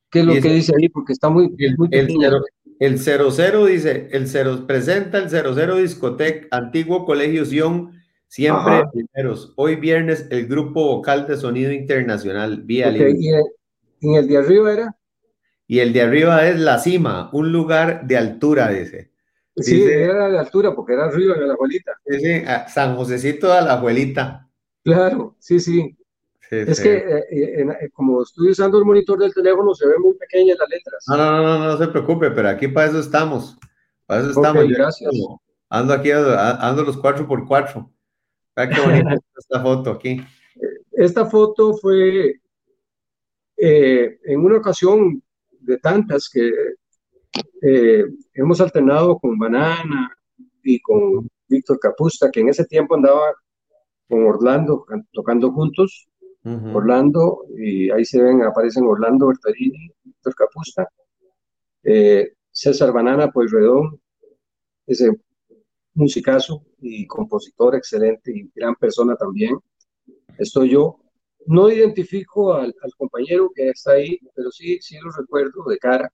¿Qué es lo que dice ahí? Porque está muy. El, muy el, 00 dice: el 0 presenta el 00 Discoteca, antiguo Colegio Sion, siempre primeros. Hoy viernes, el grupo vocal de sonido internacional, Vía Libre. Y en el de arriba era y el de arriba es la cima, un lugar de altura, dice. Sí, era de altura porque era arriba de la abuelita. Sí, sí, San Josecito de la abuelita. Claro, sí, sí. es que eh, eh, eh, como estoy usando el monitor del teléfono se ven muy pequeñas las letras. No, no, no, no, se preocupe, pero aquí para eso estamos. Para eso estamos. gracias. Ando aquí, ando los cuatro por cuatro. Qué bonita esta foto aquí. Esta foto fue en una ocasión de tantas que eh, hemos alternado con Banana y con Víctor Capusta, que en ese tiempo andaba con Orlando tocando juntos. Orlando, y ahí se ven, aparecen Orlando Bertarini, Víctor Capusta, eh, César Banana Redón, ese musicazo y compositor excelente y gran persona también. Estoy yo, no identifico al, compañero que está ahí, pero sí, sí lo recuerdo de cara.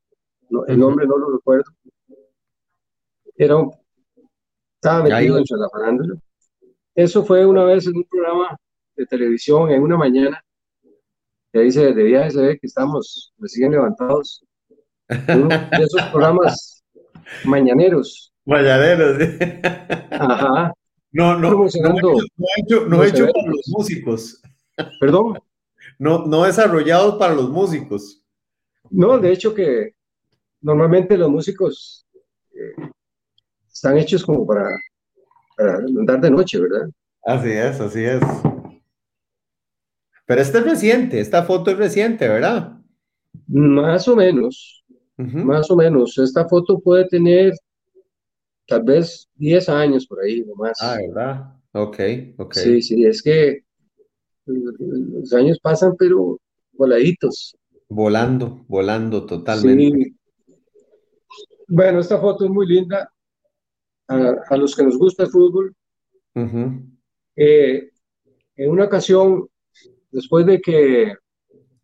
el nombre no lo recuerdo. Era un, estaba metido entre la farándula. Eso fue una vez en un programa de televisión, en una mañana, que dice, de viaje se ve que estamos recién levantados. <laughs> Uno de esos programas mañaneros. Mañaneros, <laughs> Ajá. No, no, no, he hecho, no he hecho para los músicos. Perdón. No, no desarrollados para los músicos. No, de hecho que normalmente los músicos eh, están hechos como para, andar de noche, ¿verdad? Así es, así es. Pero esta es reciente, esta foto es reciente, ¿verdad? Más o menos, más o menos. Esta foto puede tener tal vez 10 años por ahí nomás. Ah, ¿verdad? Ok, ok. Sí, sí, es que los años pasan, pero voladitos. Volando, volando totalmente. Bueno, esta foto es muy linda. A, los que nos gusta el fútbol. Eh, en una ocasión, después de que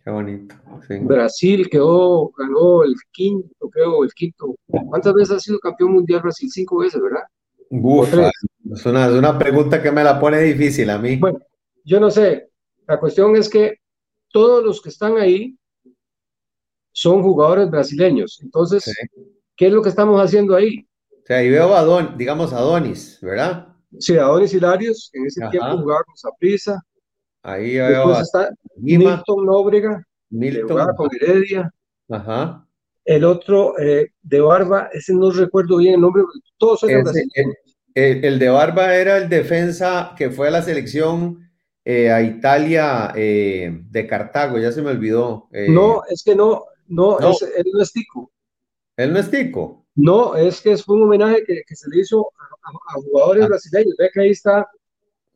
Qué bonito. Brasil quedó, ganó el quinto, creo, el quinto. ¿Cuántas veces ha sido campeón mundial Brasil? Cinco veces, ¿verdad? es una, es una pregunta que me la pone difícil a mí. Bueno, yo no sé, la cuestión es que todos los que están ahí son jugadores brasileños. Entonces, ¿qué es lo que estamos haciendo ahí? O sea, ahí veo a Don, digamos a Donis, ¿verdad? Sí, Adonis Hilarios, en ese tiempo jugaba con Saprisa. Ahí veo está Milton Nóbrega, Milton. jugaba con Heredia. Ajá. El otro eh, de Barba, ese no recuerdo bien el nombre, todos eran brasileños. El, el, de Barba era el defensa que fue a la selección eh, a Italia eh, de Cartago, ya se me olvidó. No, es que no, no, Es, él no es tico. ¿Él no es tico? No, es que es un homenaje que, que se le hizo a, jugadores ah. brasileños. Ve que ahí está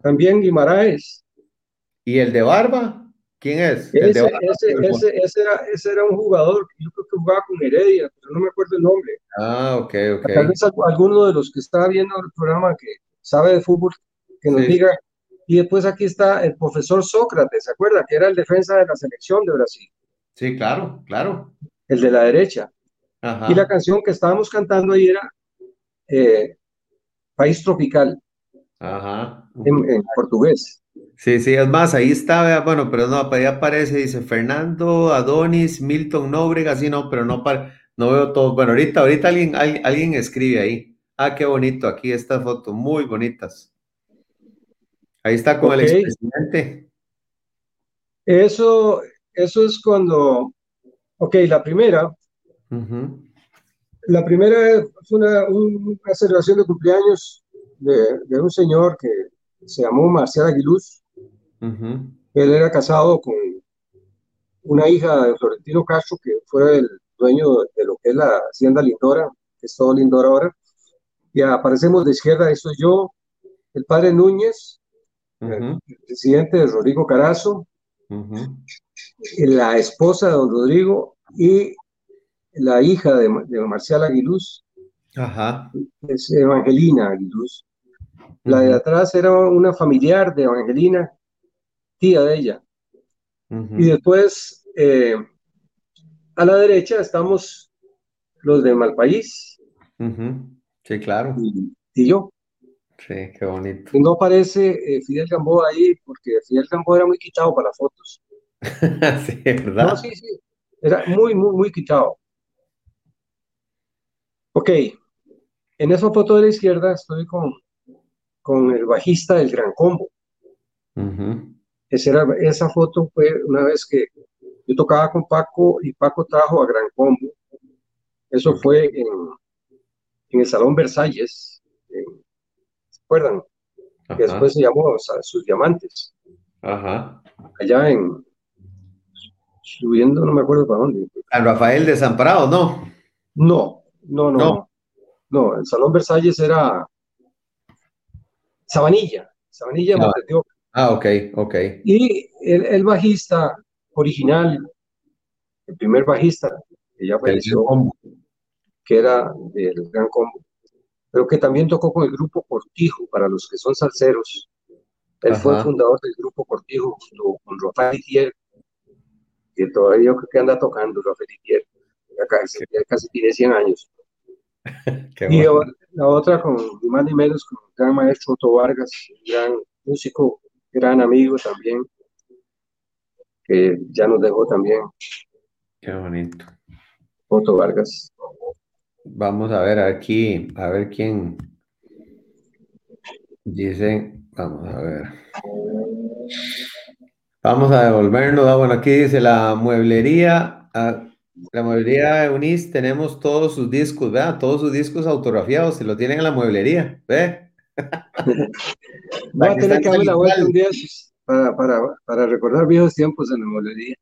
también Guimaraes. ¿Y el de Barba? ¿Quién es? Ese, ese, ese, ese, era, ese era un jugador, yo creo que jugaba con Heredia, pero no me acuerdo el nombre. Ah, ok, ok. Tal vez alguno de los que está viendo el programa que sabe de fútbol, que nos diga Y después aquí está el profesor Sócrates, ¿se acuerda? Que era el defensa de la selección de Brasil. Sí, claro, claro. El de la derecha. Y la canción que estábamos cantando ahí era eh, País Tropical. Ajá. En, portugués. Sí, sí, es más, ahí está, bueno, pero no, ahí aparece, dice Fernando, Adonis, Milton Nóbrega, así no, pero no, no veo todo. Bueno, ahorita, ahorita alguien, alguien escribe ahí. Ah, qué bonito, aquí estas fotos, muy bonitas. Ahí está con el expresidente. Eso, eso es cuando, ok, la primera, la primera fue una, una, celebración de cumpleaños de, un señor que se llamó Marcial Aguiluz. Él era casado con una hija de Florentino Castro, que fue el dueño de lo que es la hacienda Lindora, que es todo Lindora ahora. Y aparecemos de izquierda, soy yo, el padre Núñez, el presidente de Rodrigo Carazo, la esposa de don Rodrigo y la hija de, de Marcial Aguiluz, es Evangelina Aguiluz. La de atrás era una familiar de Evangelina, tía de ella. Y después, eh, a la derecha estamos los de Malpaís. Sí, claro. Y, yo. Sí, qué bonito. No aparece eh, Fidel Gamboa ahí porque Fidel Gamboa era muy quitado para fotos. <laughs> sí, ¿verdad? No, sí, sí. Era muy, muy, muy quitado. Ok. En esa foto de la izquierda estoy con con el bajista del Gran Combo. Esa, esa foto fue una vez que yo tocaba con Paco y Paco trajo a Gran Combo. Eso fue en, en, el Salón Versalles. ¿Se acuerdan? Que después se llamó Sus Diamantes. Ajá. Allá en. Subiendo, no me acuerdo para dónde. Al Rafael Desamparado, ¿no? No, no, no. No, no el Salón Versalles era Sabanilla, Sabanilla ah, ah, ok, ok. Y el, bajista original, el primer bajista, que ya falleció, que era del Gran Combo, pero que también tocó con el grupo Cortijo, para los que son salseros. Él fue el fundador del grupo Cortijo junto con Rafael Itier, que todavía creo que anda tocando Rafael Itier, ya casi, ya casi tiene 100 años. <laughs> y la otra con ni más ni menos con el gran maestro Otto Vargas, gran músico, gran amigo también, que ya nos dejó también. Qué bonito. Otto Vargas. Vamos a ver aquí, a ver quién dice, vamos a ver. Vamos a devolvernos. Ah, bueno, aquí dice la mueblería. Ah, la mueblería de Unis tenemos todos sus discos, ¿verdad? Todos sus discos autografiados, se lo tienen en la mueblería, ¿ve? Voy a tener que darme la vuelta un día para, para, para, recordar viejos tiempos en la mueblería.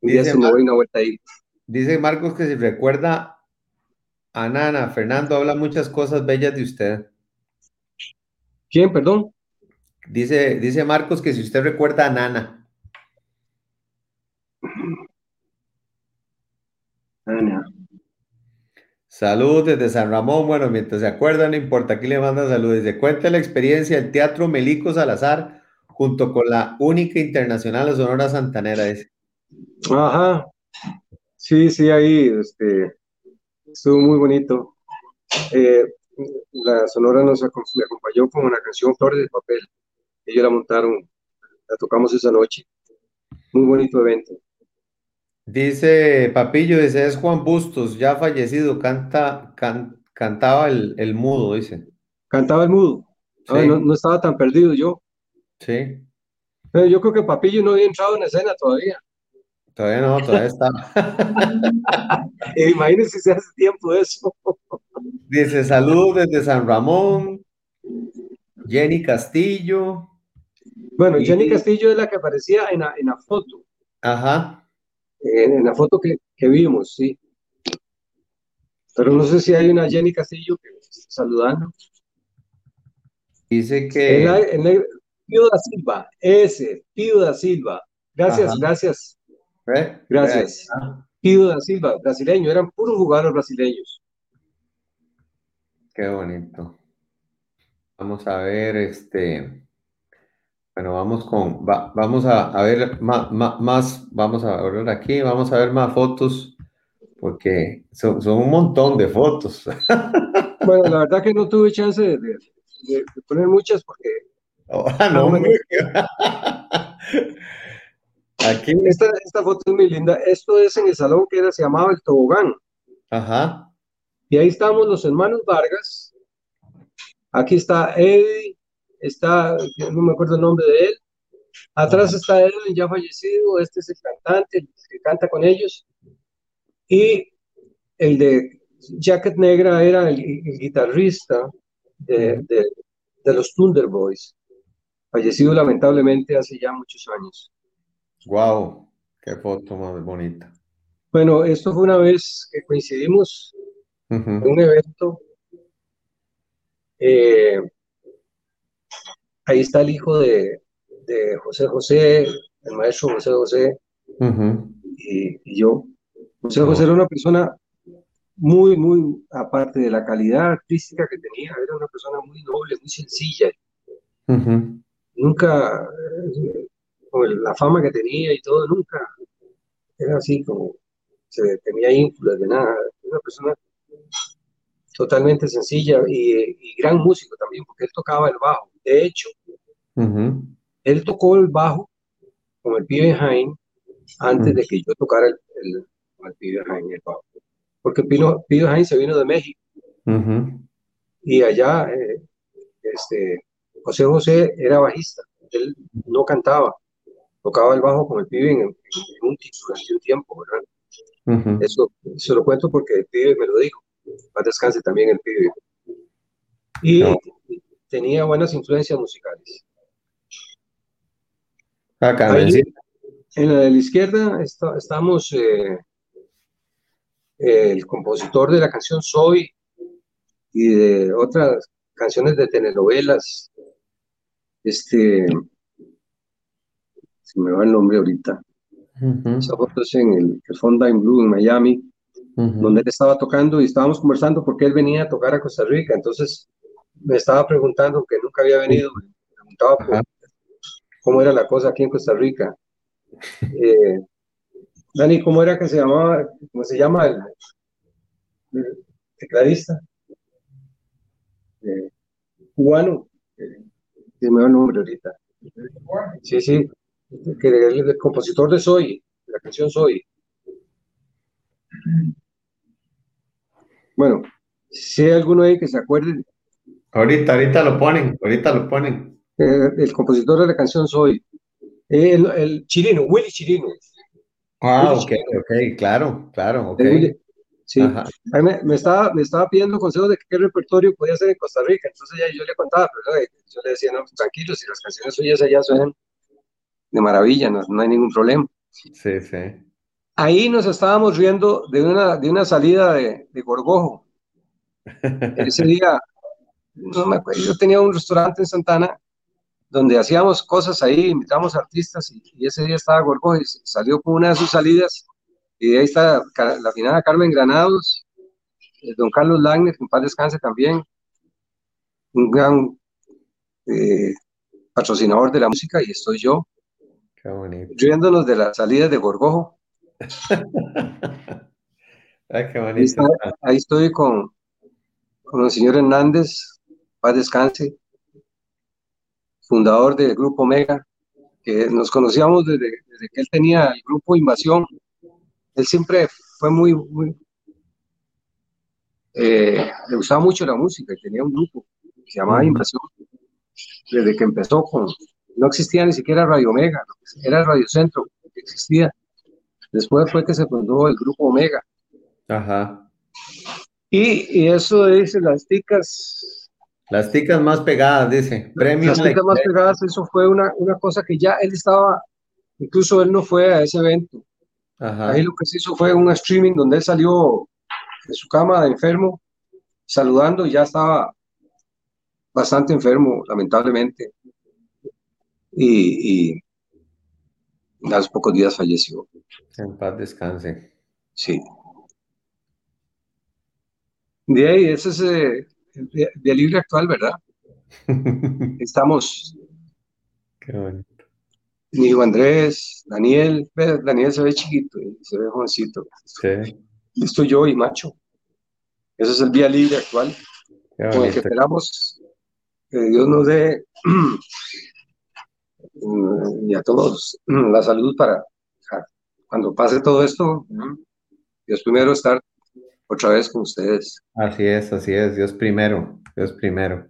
Un día se me voy una vuelta ahí. Dice Marcos que si recuerda a Nana, Fernando habla muchas cosas bellas de usted. ¿Quién, perdón? Dice, dice Marcos que si usted recuerda a Nana. Saludos desde San Ramón. Bueno, mientras se acuerdan, no importa, aquí le manda saludos. Dice, cuenta la experiencia del Teatro Melico Salazar junto con la única internacional de Sonora Santanera. Ajá. Sí, sí, ahí este, estuvo muy bonito. Eh, la Sonora nos acompañó con una canción Flores de Papel. Ellos la montaron, la tocamos esa noche. Muy bonito evento. Dice Papillo, dice, es Juan Bustos, ya fallecido, canta, cantaba el, mudo, dice. Cantaba el mudo. no, estaba tan perdido yo. Sí. Pero yo creo que Papillo no había entrado en escena todavía. Todavía no, todavía está. <laughs> Imagínense si hace tiempo eso. <laughs> Dice, saludos desde San Ramón. Jenny Castillo. Bueno, Jenny Castillo es la que aparecía en la, en la foto. Ajá en, la foto que, que, vimos, sí. Pero no sé si hay una Jenny Castillo que saludando. Dice que. Pío da Silva, ese, Pío da Silva. Gracias, gracias. ¿Eh? Gracias. Pío da Silva, brasileño, eran puros jugadores brasileños. Qué bonito. Vamos a ver, este. Bueno, vamos con, vamos a, ver más, más, vamos a ver aquí, vamos a ver más fotos, porque son, un montón de fotos. <laughs> Bueno, la verdad que no tuve chance de, poner muchas porque... Ah, <laughs> no, <laughs> aquí... Esta, esta foto es muy linda. Esto es en el salón que era, se llamaba el Tobogán. Ajá. Y ahí estamos los hermanos Vargas. Aquí está Eddie, está, no me acuerdo el nombre de él. Atrás está Edwin, ya fallecido, este es el cantante, el que canta con ellos. Y el de Jacket Negra era el, guitarrista de, de, los Thunder Boys, fallecido lamentablemente hace ya muchos años. ¡Wow! ¡Qué foto más bonita! Bueno, esto fue una vez que coincidimos en un evento. Eh, ahí está el hijo de, José José, el maestro José José, y, yo. José José era una persona muy, muy, aparte de la calidad artística que tenía, era una persona muy noble, muy sencilla. Nunca, con la fama que tenía y todo, nunca era así como se tenía ínfulas de nada. Una persona totalmente sencilla y, gran músico también, porque él tocaba el bajo. De hecho, él tocó el bajo con el pibe Jaime antes de que yo tocara el, con el pibe Jaime el bajo. Porque el pibe Jaime se vino de México. Y allá, eh, este, José José era bajista, él no cantaba, tocaba el bajo con el pibe en, un, durante un tiempo, ¿verdad? Eso se lo cuento porque el pibe me lo dijo más descanse también el pibe. Y tenía buenas influencias musicales. Acá, en la de la izquierda estamos eh, el compositor de la canción Soy y de otras canciones de telenovelas. Este, se me va el nombre ahorita. Esa foto es en el, el Fondine Blue en Miami donde él estaba tocando y estábamos conversando porque él venía a tocar a Costa Rica. Entonces me estaba preguntando, que nunca había venido, me preguntaba cómo era la cosa aquí en Costa Rica. <laughs> Eh, Dani, ¿cómo era que se llamaba, cómo se llama el, tecladista? Eh, cubano, eh, me el nombre ahorita. Sí, sí, que el, el compositor de Soy, de la canción Soy. Bueno, si hay alguno ahí que se acuerde. Ahorita, ahorita lo ponen, ahorita lo ponen. Eh, el compositor de la canción Soy. El, el Chirino, Willy Chirino. Ah, ok, ok, claro, claro, ok. Sí, me, me, estaba, me estaba pidiendo consejos de qué repertorio podía hacer en Costa Rica, entonces ya yo le contaba, pero yo le decía, no, tranquilo, si las canciones suyas allá suenan de maravilla, no, no hay ningún problema. Sí, sí. Ahí nos estábamos riendo de una, de una salida de, de Gorgojo. <laughs> Ese día, no me acuerdo, yo tenía un restaurante en Santana donde hacíamos cosas ahí, invitamos artistas y, ese día estaba Gorgojo y salió con una de sus salidas y ahí está la finada Carmen Granados, eh, don Carlos Lagner, que en paz descanse también, un gran eh, patrocinador de la música y estoy yo, riéndonos de las salidas de Gorgojo. <laughs> Ahí, estoy con, con el señor Hernández, paz descanse, fundador del grupo Omega, que nos conocíamos desde, que él tenía el grupo Invasión. Él siempre fue muy, muy eh, le gustaba mucho la música y tenía un grupo que se llamaba Invasión. Desde que empezó con, no existía ni siquiera Radio Omega, era Radio Centro que existía. Después fue que se fundó el grupo Omega. Ajá. Y, y eso dice las ticas. Las ticas más pegadas, dice. Premios las ticas más pegadas, eso fue una, una cosa que ya él estaba, incluso él no fue a ese evento. Ajá. Ahí lo que se hizo fue un streaming donde él salió de su cama de enfermo, saludando, y ya estaba bastante enfermo, lamentablemente. Y, y a los pocos días falleció. En paz descanse. Sí. De ahí, ese es eh, de, libre actual, ¿verdad? <laughs> Estamos Qué bonito. Mi hijo Andrés, Daniel, Daniel se ve chiquito, se ve jovencito. Sí. Estoy yo y Macho. Ese es el vía libre actual, con el que esperamos que Dios nos dé y a todos la salud para cuando pase todo esto, Dios primero estar otra vez con ustedes. Así es, así es, Dios primero, Dios primero.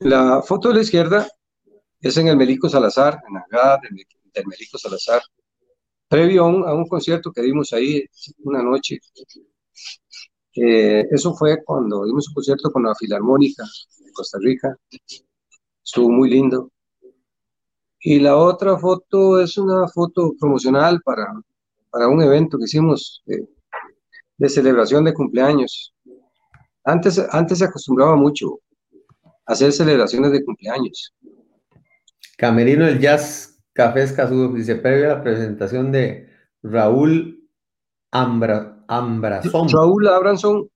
La foto de la izquierda es en el Melico Salazar, en la del, del Melico Salazar, previo a un, concierto que dimos ahí una noche. eso fue cuando dimos un concierto con la Filarmónica de Costa Rica. Estuvo muy lindo. Y la otra foto es una foto promocional para, para un evento que hicimos de, celebración de cumpleaños. Antes, antes se acostumbraba mucho a hacer celebraciones de cumpleaños. Camerino del Jazz Café Escazú dice, previo a la presentación de Raúl Ambra, Ambrazón. Raúl Abranson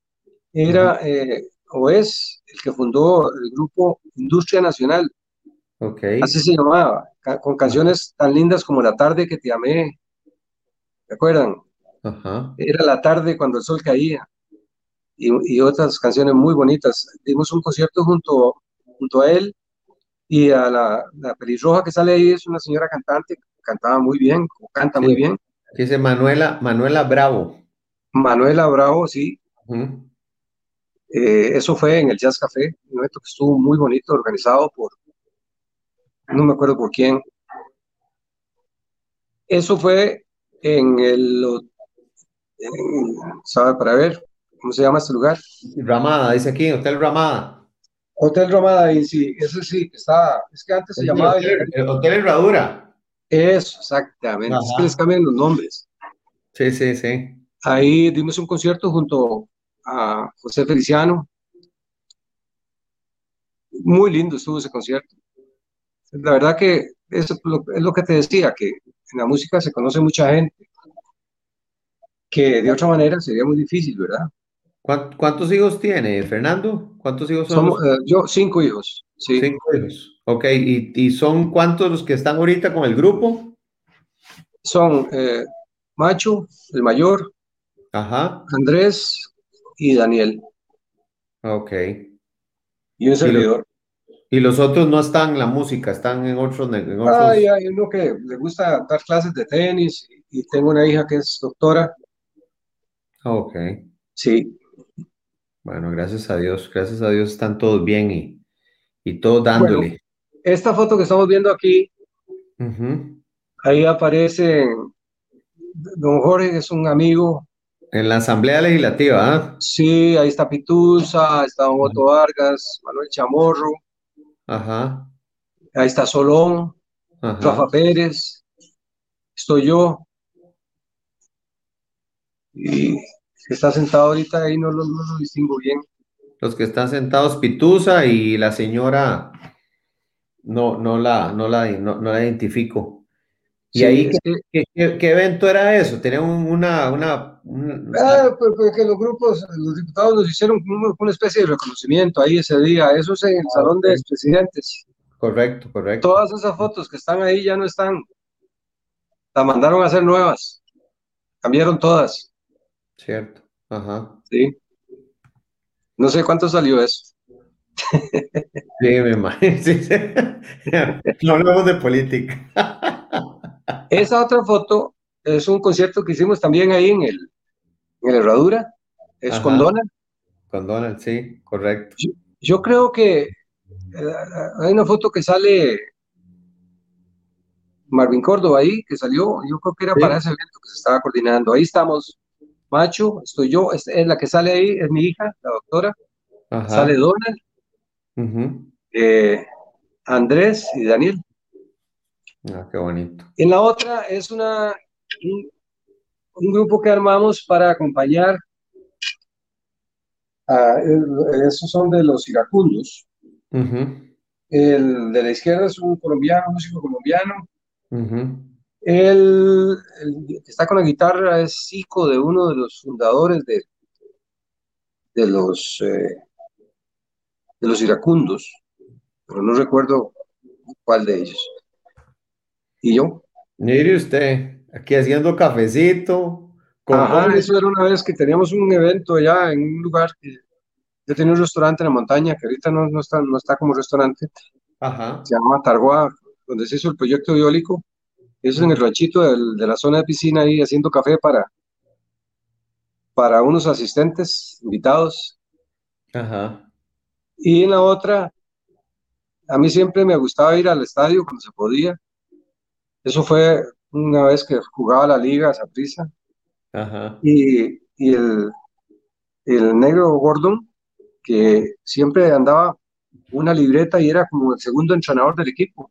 era eh, o es el que fundó el grupo Industria Nacional. Okay. Así se llamaba con canciones tan lindas como La tarde que te amé. ¿Se acuerdan? Era la tarde cuando el sol caía. Y, otras canciones muy bonitas. Dimos un concierto junto, junto a él y a la, la pelirroja que sale ahí es una señora cantante, cantaba muy bien, canta muy bien. Dice Manuela, Manuela Bravo. Manuela Bravo, sí. Eh, eso fue en el Jazz Café, un evento que estuvo muy bonito, organizado por no me acuerdo por quién. Eso fue en el, ¿sabe? Para ver, ¿cómo se llama este lugar? Ramada, dice aquí, Hotel Ramada. Hotel Ramada, y sí, ese sí, está, es que antes se llamaba... El, Hotel Herradura. Eso, exactamente, es que les cambian los nombres. Sí, sí, sí. Ahí dimos un concierto junto a José Feliciano. Muy lindo estuvo ese concierto la verdad que es lo, que te decía, que en la música se conoce mucha gente, que de otra manera sería muy difícil, ¿verdad? ¿Cuántos hijos tiene Fernando? ¿Cuántos hijos son? Somos, eh, yo, cinco hijos. Sí. Cinco hijos. Ok, ¿Y, son cuántos los que están ahorita con el grupo? Son eh, Macho, el mayor, Ajá. Andrés y Daniel. Ok. Y un servidor. Y los otros no están en la música, están en otros. En hay uno que le gusta dar clases de tenis y tengo una hija que es doctora. Ok. Sí. Bueno, gracias a Dios, gracias a Dios están todos bien y, y todos dándole. esta foto que estamos viendo aquí, ahí aparece don Jorge, que es un amigo. En la Asamblea Legislativa, ¿ah? Sí, ahí está Pitusa, está Don Otto Vargas, Manuel Chamorro. Ajá. Ahí está Solón, Rafa Pérez, estoy yo. Y está sentado ahorita ahí no lo, distingo bien. Los que están sentados, Pitusa y la señora, no, no, la, no, la, no, la identifico. ¿Y ahí ¿qué, qué, evento era eso? ¿Tenía una... una, Ah, pues, pues, que los grupos, los diputados nos hicieron una especie de reconocimiento ahí ese día, eso es en el ah, Salón de Expresidentes. Correcto, correcto. Todas esas fotos que están ahí ya no están. Las mandaron a hacer nuevas. Cambiaron todas. Cierto. Ajá. Sí. No sé cuánto salió eso. Sí, me imagino. <laughs> No hablamos de política. Esa otra foto es un concierto que hicimos también ahí en el, en Herradura, es con Donald. Con Donald, sí, correcto. Yo, creo que eh, hay una foto que sale Marvin Córdoba ahí, que salió, yo creo que era para ese evento que se estaba coordinando. Ahí estamos, Macho, estoy yo, es, la que sale ahí, es mi hija, la doctora. Sale Donald, eh, Andrés y Daniel. Ah, qué bonito. En la otra es una, un, grupo que armamos para acompañar a, esos son de los iracundos. El de la izquierda es un colombiano, músico colombiano. El, que está con la guitarra es hijo de uno de los fundadores de, de los eh, de los iracundos, pero no recuerdo cuál de ellos. ¿Y yo? Mire usted, aquí haciendo cafecito. Ajá, eso era una vez que teníamos un evento allá en un lugar que yo tenía un restaurante en la montaña que ahorita no, no, está, no está como restaurante. Ajá. Se llama Targoa, donde se hizo el proyecto eólico. Eso es en el ranchito del, de la zona de piscina ahí haciendo café para, para unos asistentes invitados. Ajá. Y en la otra, a mí siempre me gustaba ir al estadio cuando se podía. Eso fue una vez que jugaba la liga a prisa. Ajá. Y, y el, el negro Gordon, que siempre andaba una libreta y era como el segundo entrenador del equipo.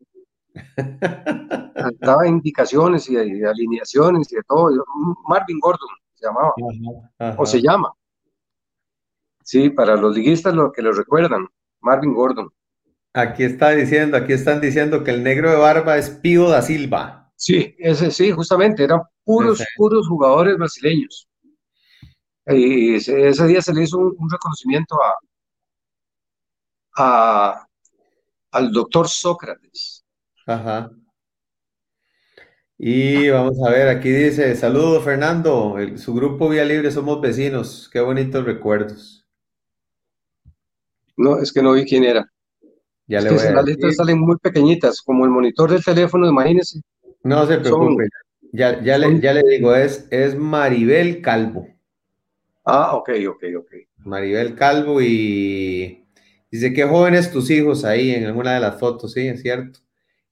<laughs> Daba indicaciones y, alineaciones y de todo. Marvin Gordon se llamaba, o se llama. Sí, para los liguistas lo que lo recuerdan, Marvin Gordon. Aquí está diciendo, aquí están diciendo que el negro de barba es Pío da Silva. Sí, ese sí, justamente, eran puros, puros jugadores brasileños. Y ese, día se le hizo un, reconocimiento a, al doctor Sócrates. Ajá. Y vamos a ver, aquí dice, saludos Fernando, su grupo Vía Libre somos vecinos, qué bonitos recuerdos. No, es que no vi quién era. Ya le voy a las letras salen muy pequeñitas, como el monitor del teléfono, imagínese. No se preocupe, ya, ya, le, ya le digo, es, es Maribel Calvo. Ah, ok, ok, ok. Maribel Calvo y dice, qué jóvenes tus hijos ahí en alguna de las fotos, sí, es cierto.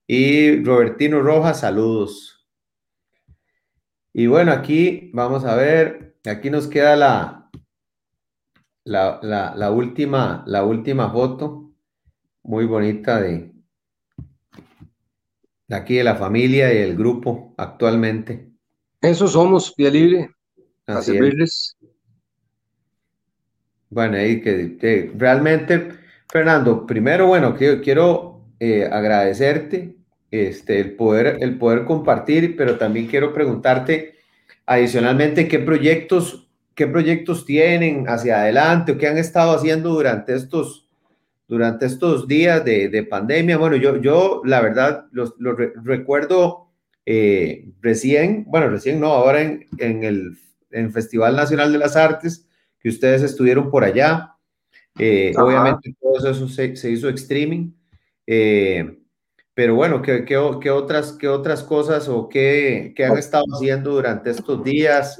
Y Robertino Rojas, saludos. Y bueno, aquí vamos a ver, aquí nos queda la, la, última, la última foto, muy bonita de, aquí de la familia y el grupo actualmente. Eso somos, Vía Libre, a servirles. Bueno, ahí que, realmente, Fernando, primero, bueno, quiero, quiero eh, agradecerte este, el, poder, el poder compartir, pero también quiero preguntarte adicionalmente qué proyectos, qué proyectos tienen hacia adelante o qué han estado haciendo durante estos, durante estos días de, pandemia. Bueno, yo, yo la verdad los, recuerdo eh, recién, bueno, recién no, ahora en, en el en Festival Nacional de las Artes, que ustedes estuvieron por allá. Eh, obviamente todo eso se, se hizo streaming. Eh, pero bueno, ¿qué, qué, qué, otras, qué otras cosas o qué, qué, han estado haciendo durante estos días?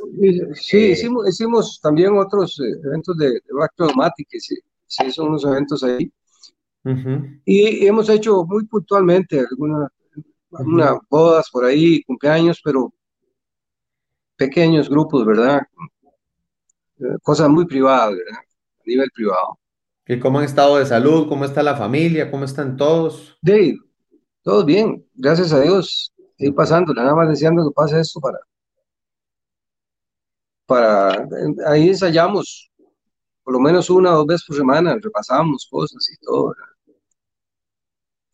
Sí, eh, hicimos, hicimos, también otros eh, eventos de, de Back que sí, sí, son unos eventos ahí. y, hemos hecho muy puntualmente algunas una bodas por ahí, cumpleaños, pero pequeños grupos, ¿verdad? Eh, cosas muy privadas, ¿verdad? A nivel privado. ¿Y cómo han estado de salud? ¿Cómo está la familia? ¿Cómo están todos? Dave, todo bien, gracias a Dios. Ir pasando, nada más deseando que pase esto para. Para. Ahí ensayamos, por lo menos una o dos veces por semana, repasamos cosas y todo.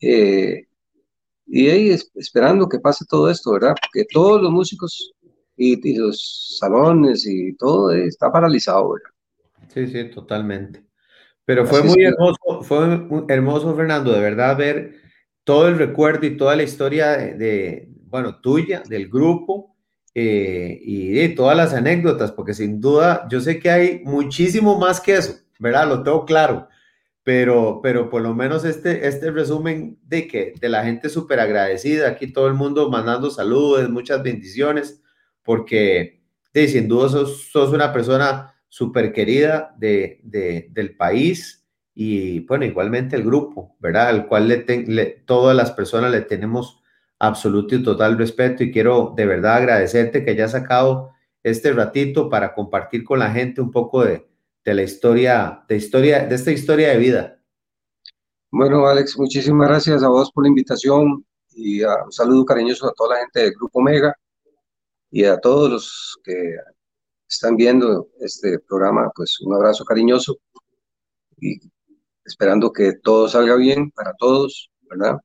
Eh, y ahí esperando que pase todo esto, ¿verdad? Porque todos los músicos y, los salones y todo eh, está paralizado, ¿verdad? Sí, sí, totalmente. Pero fue muy hermoso, fue hermoso, Fernando, de verdad ver todo el recuerdo y toda la historia de, bueno, tuya, del grupo eh, y de todas las anécdotas, porque sin duda yo sé que hay muchísimo más que eso, ¿verdad? Lo tengo claro, pero, pero por lo menos este, este resumen de que de la gente súper agradecida, aquí todo el mundo mandando saludos, muchas bendiciones, porque de, sin duda sos, sos una persona súper querida de, de, del país y bueno, igualmente el grupo, ¿verdad? Al cual le, todas las personas le tenemos absoluto y total respeto y quiero de verdad agradecerte que hayas sacado este ratito para compartir con la gente un poco de, de la historia, de historia, de esta historia de vida. Bueno, Alex, muchísimas gracias a vos por la invitación y un saludo cariñoso a toda la gente del Grupo Mega y a todos los que están viendo este programa, pues un abrazo cariñoso esperando que todo salga bien para todos, ¿verdad?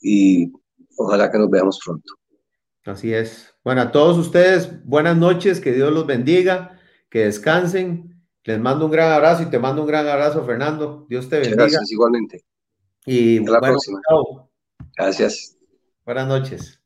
Y ojalá que nos veamos pronto. Así es. Bueno, a todos ustedes, buenas noches, que Dios los bendiga, que descansen. Les mando un gran abrazo y te mando un gran abrazo, Fernando. Dios te bendiga. Gracias, igualmente. Y Hasta la bueno, próxima. chao. Gracias. Buenas noches.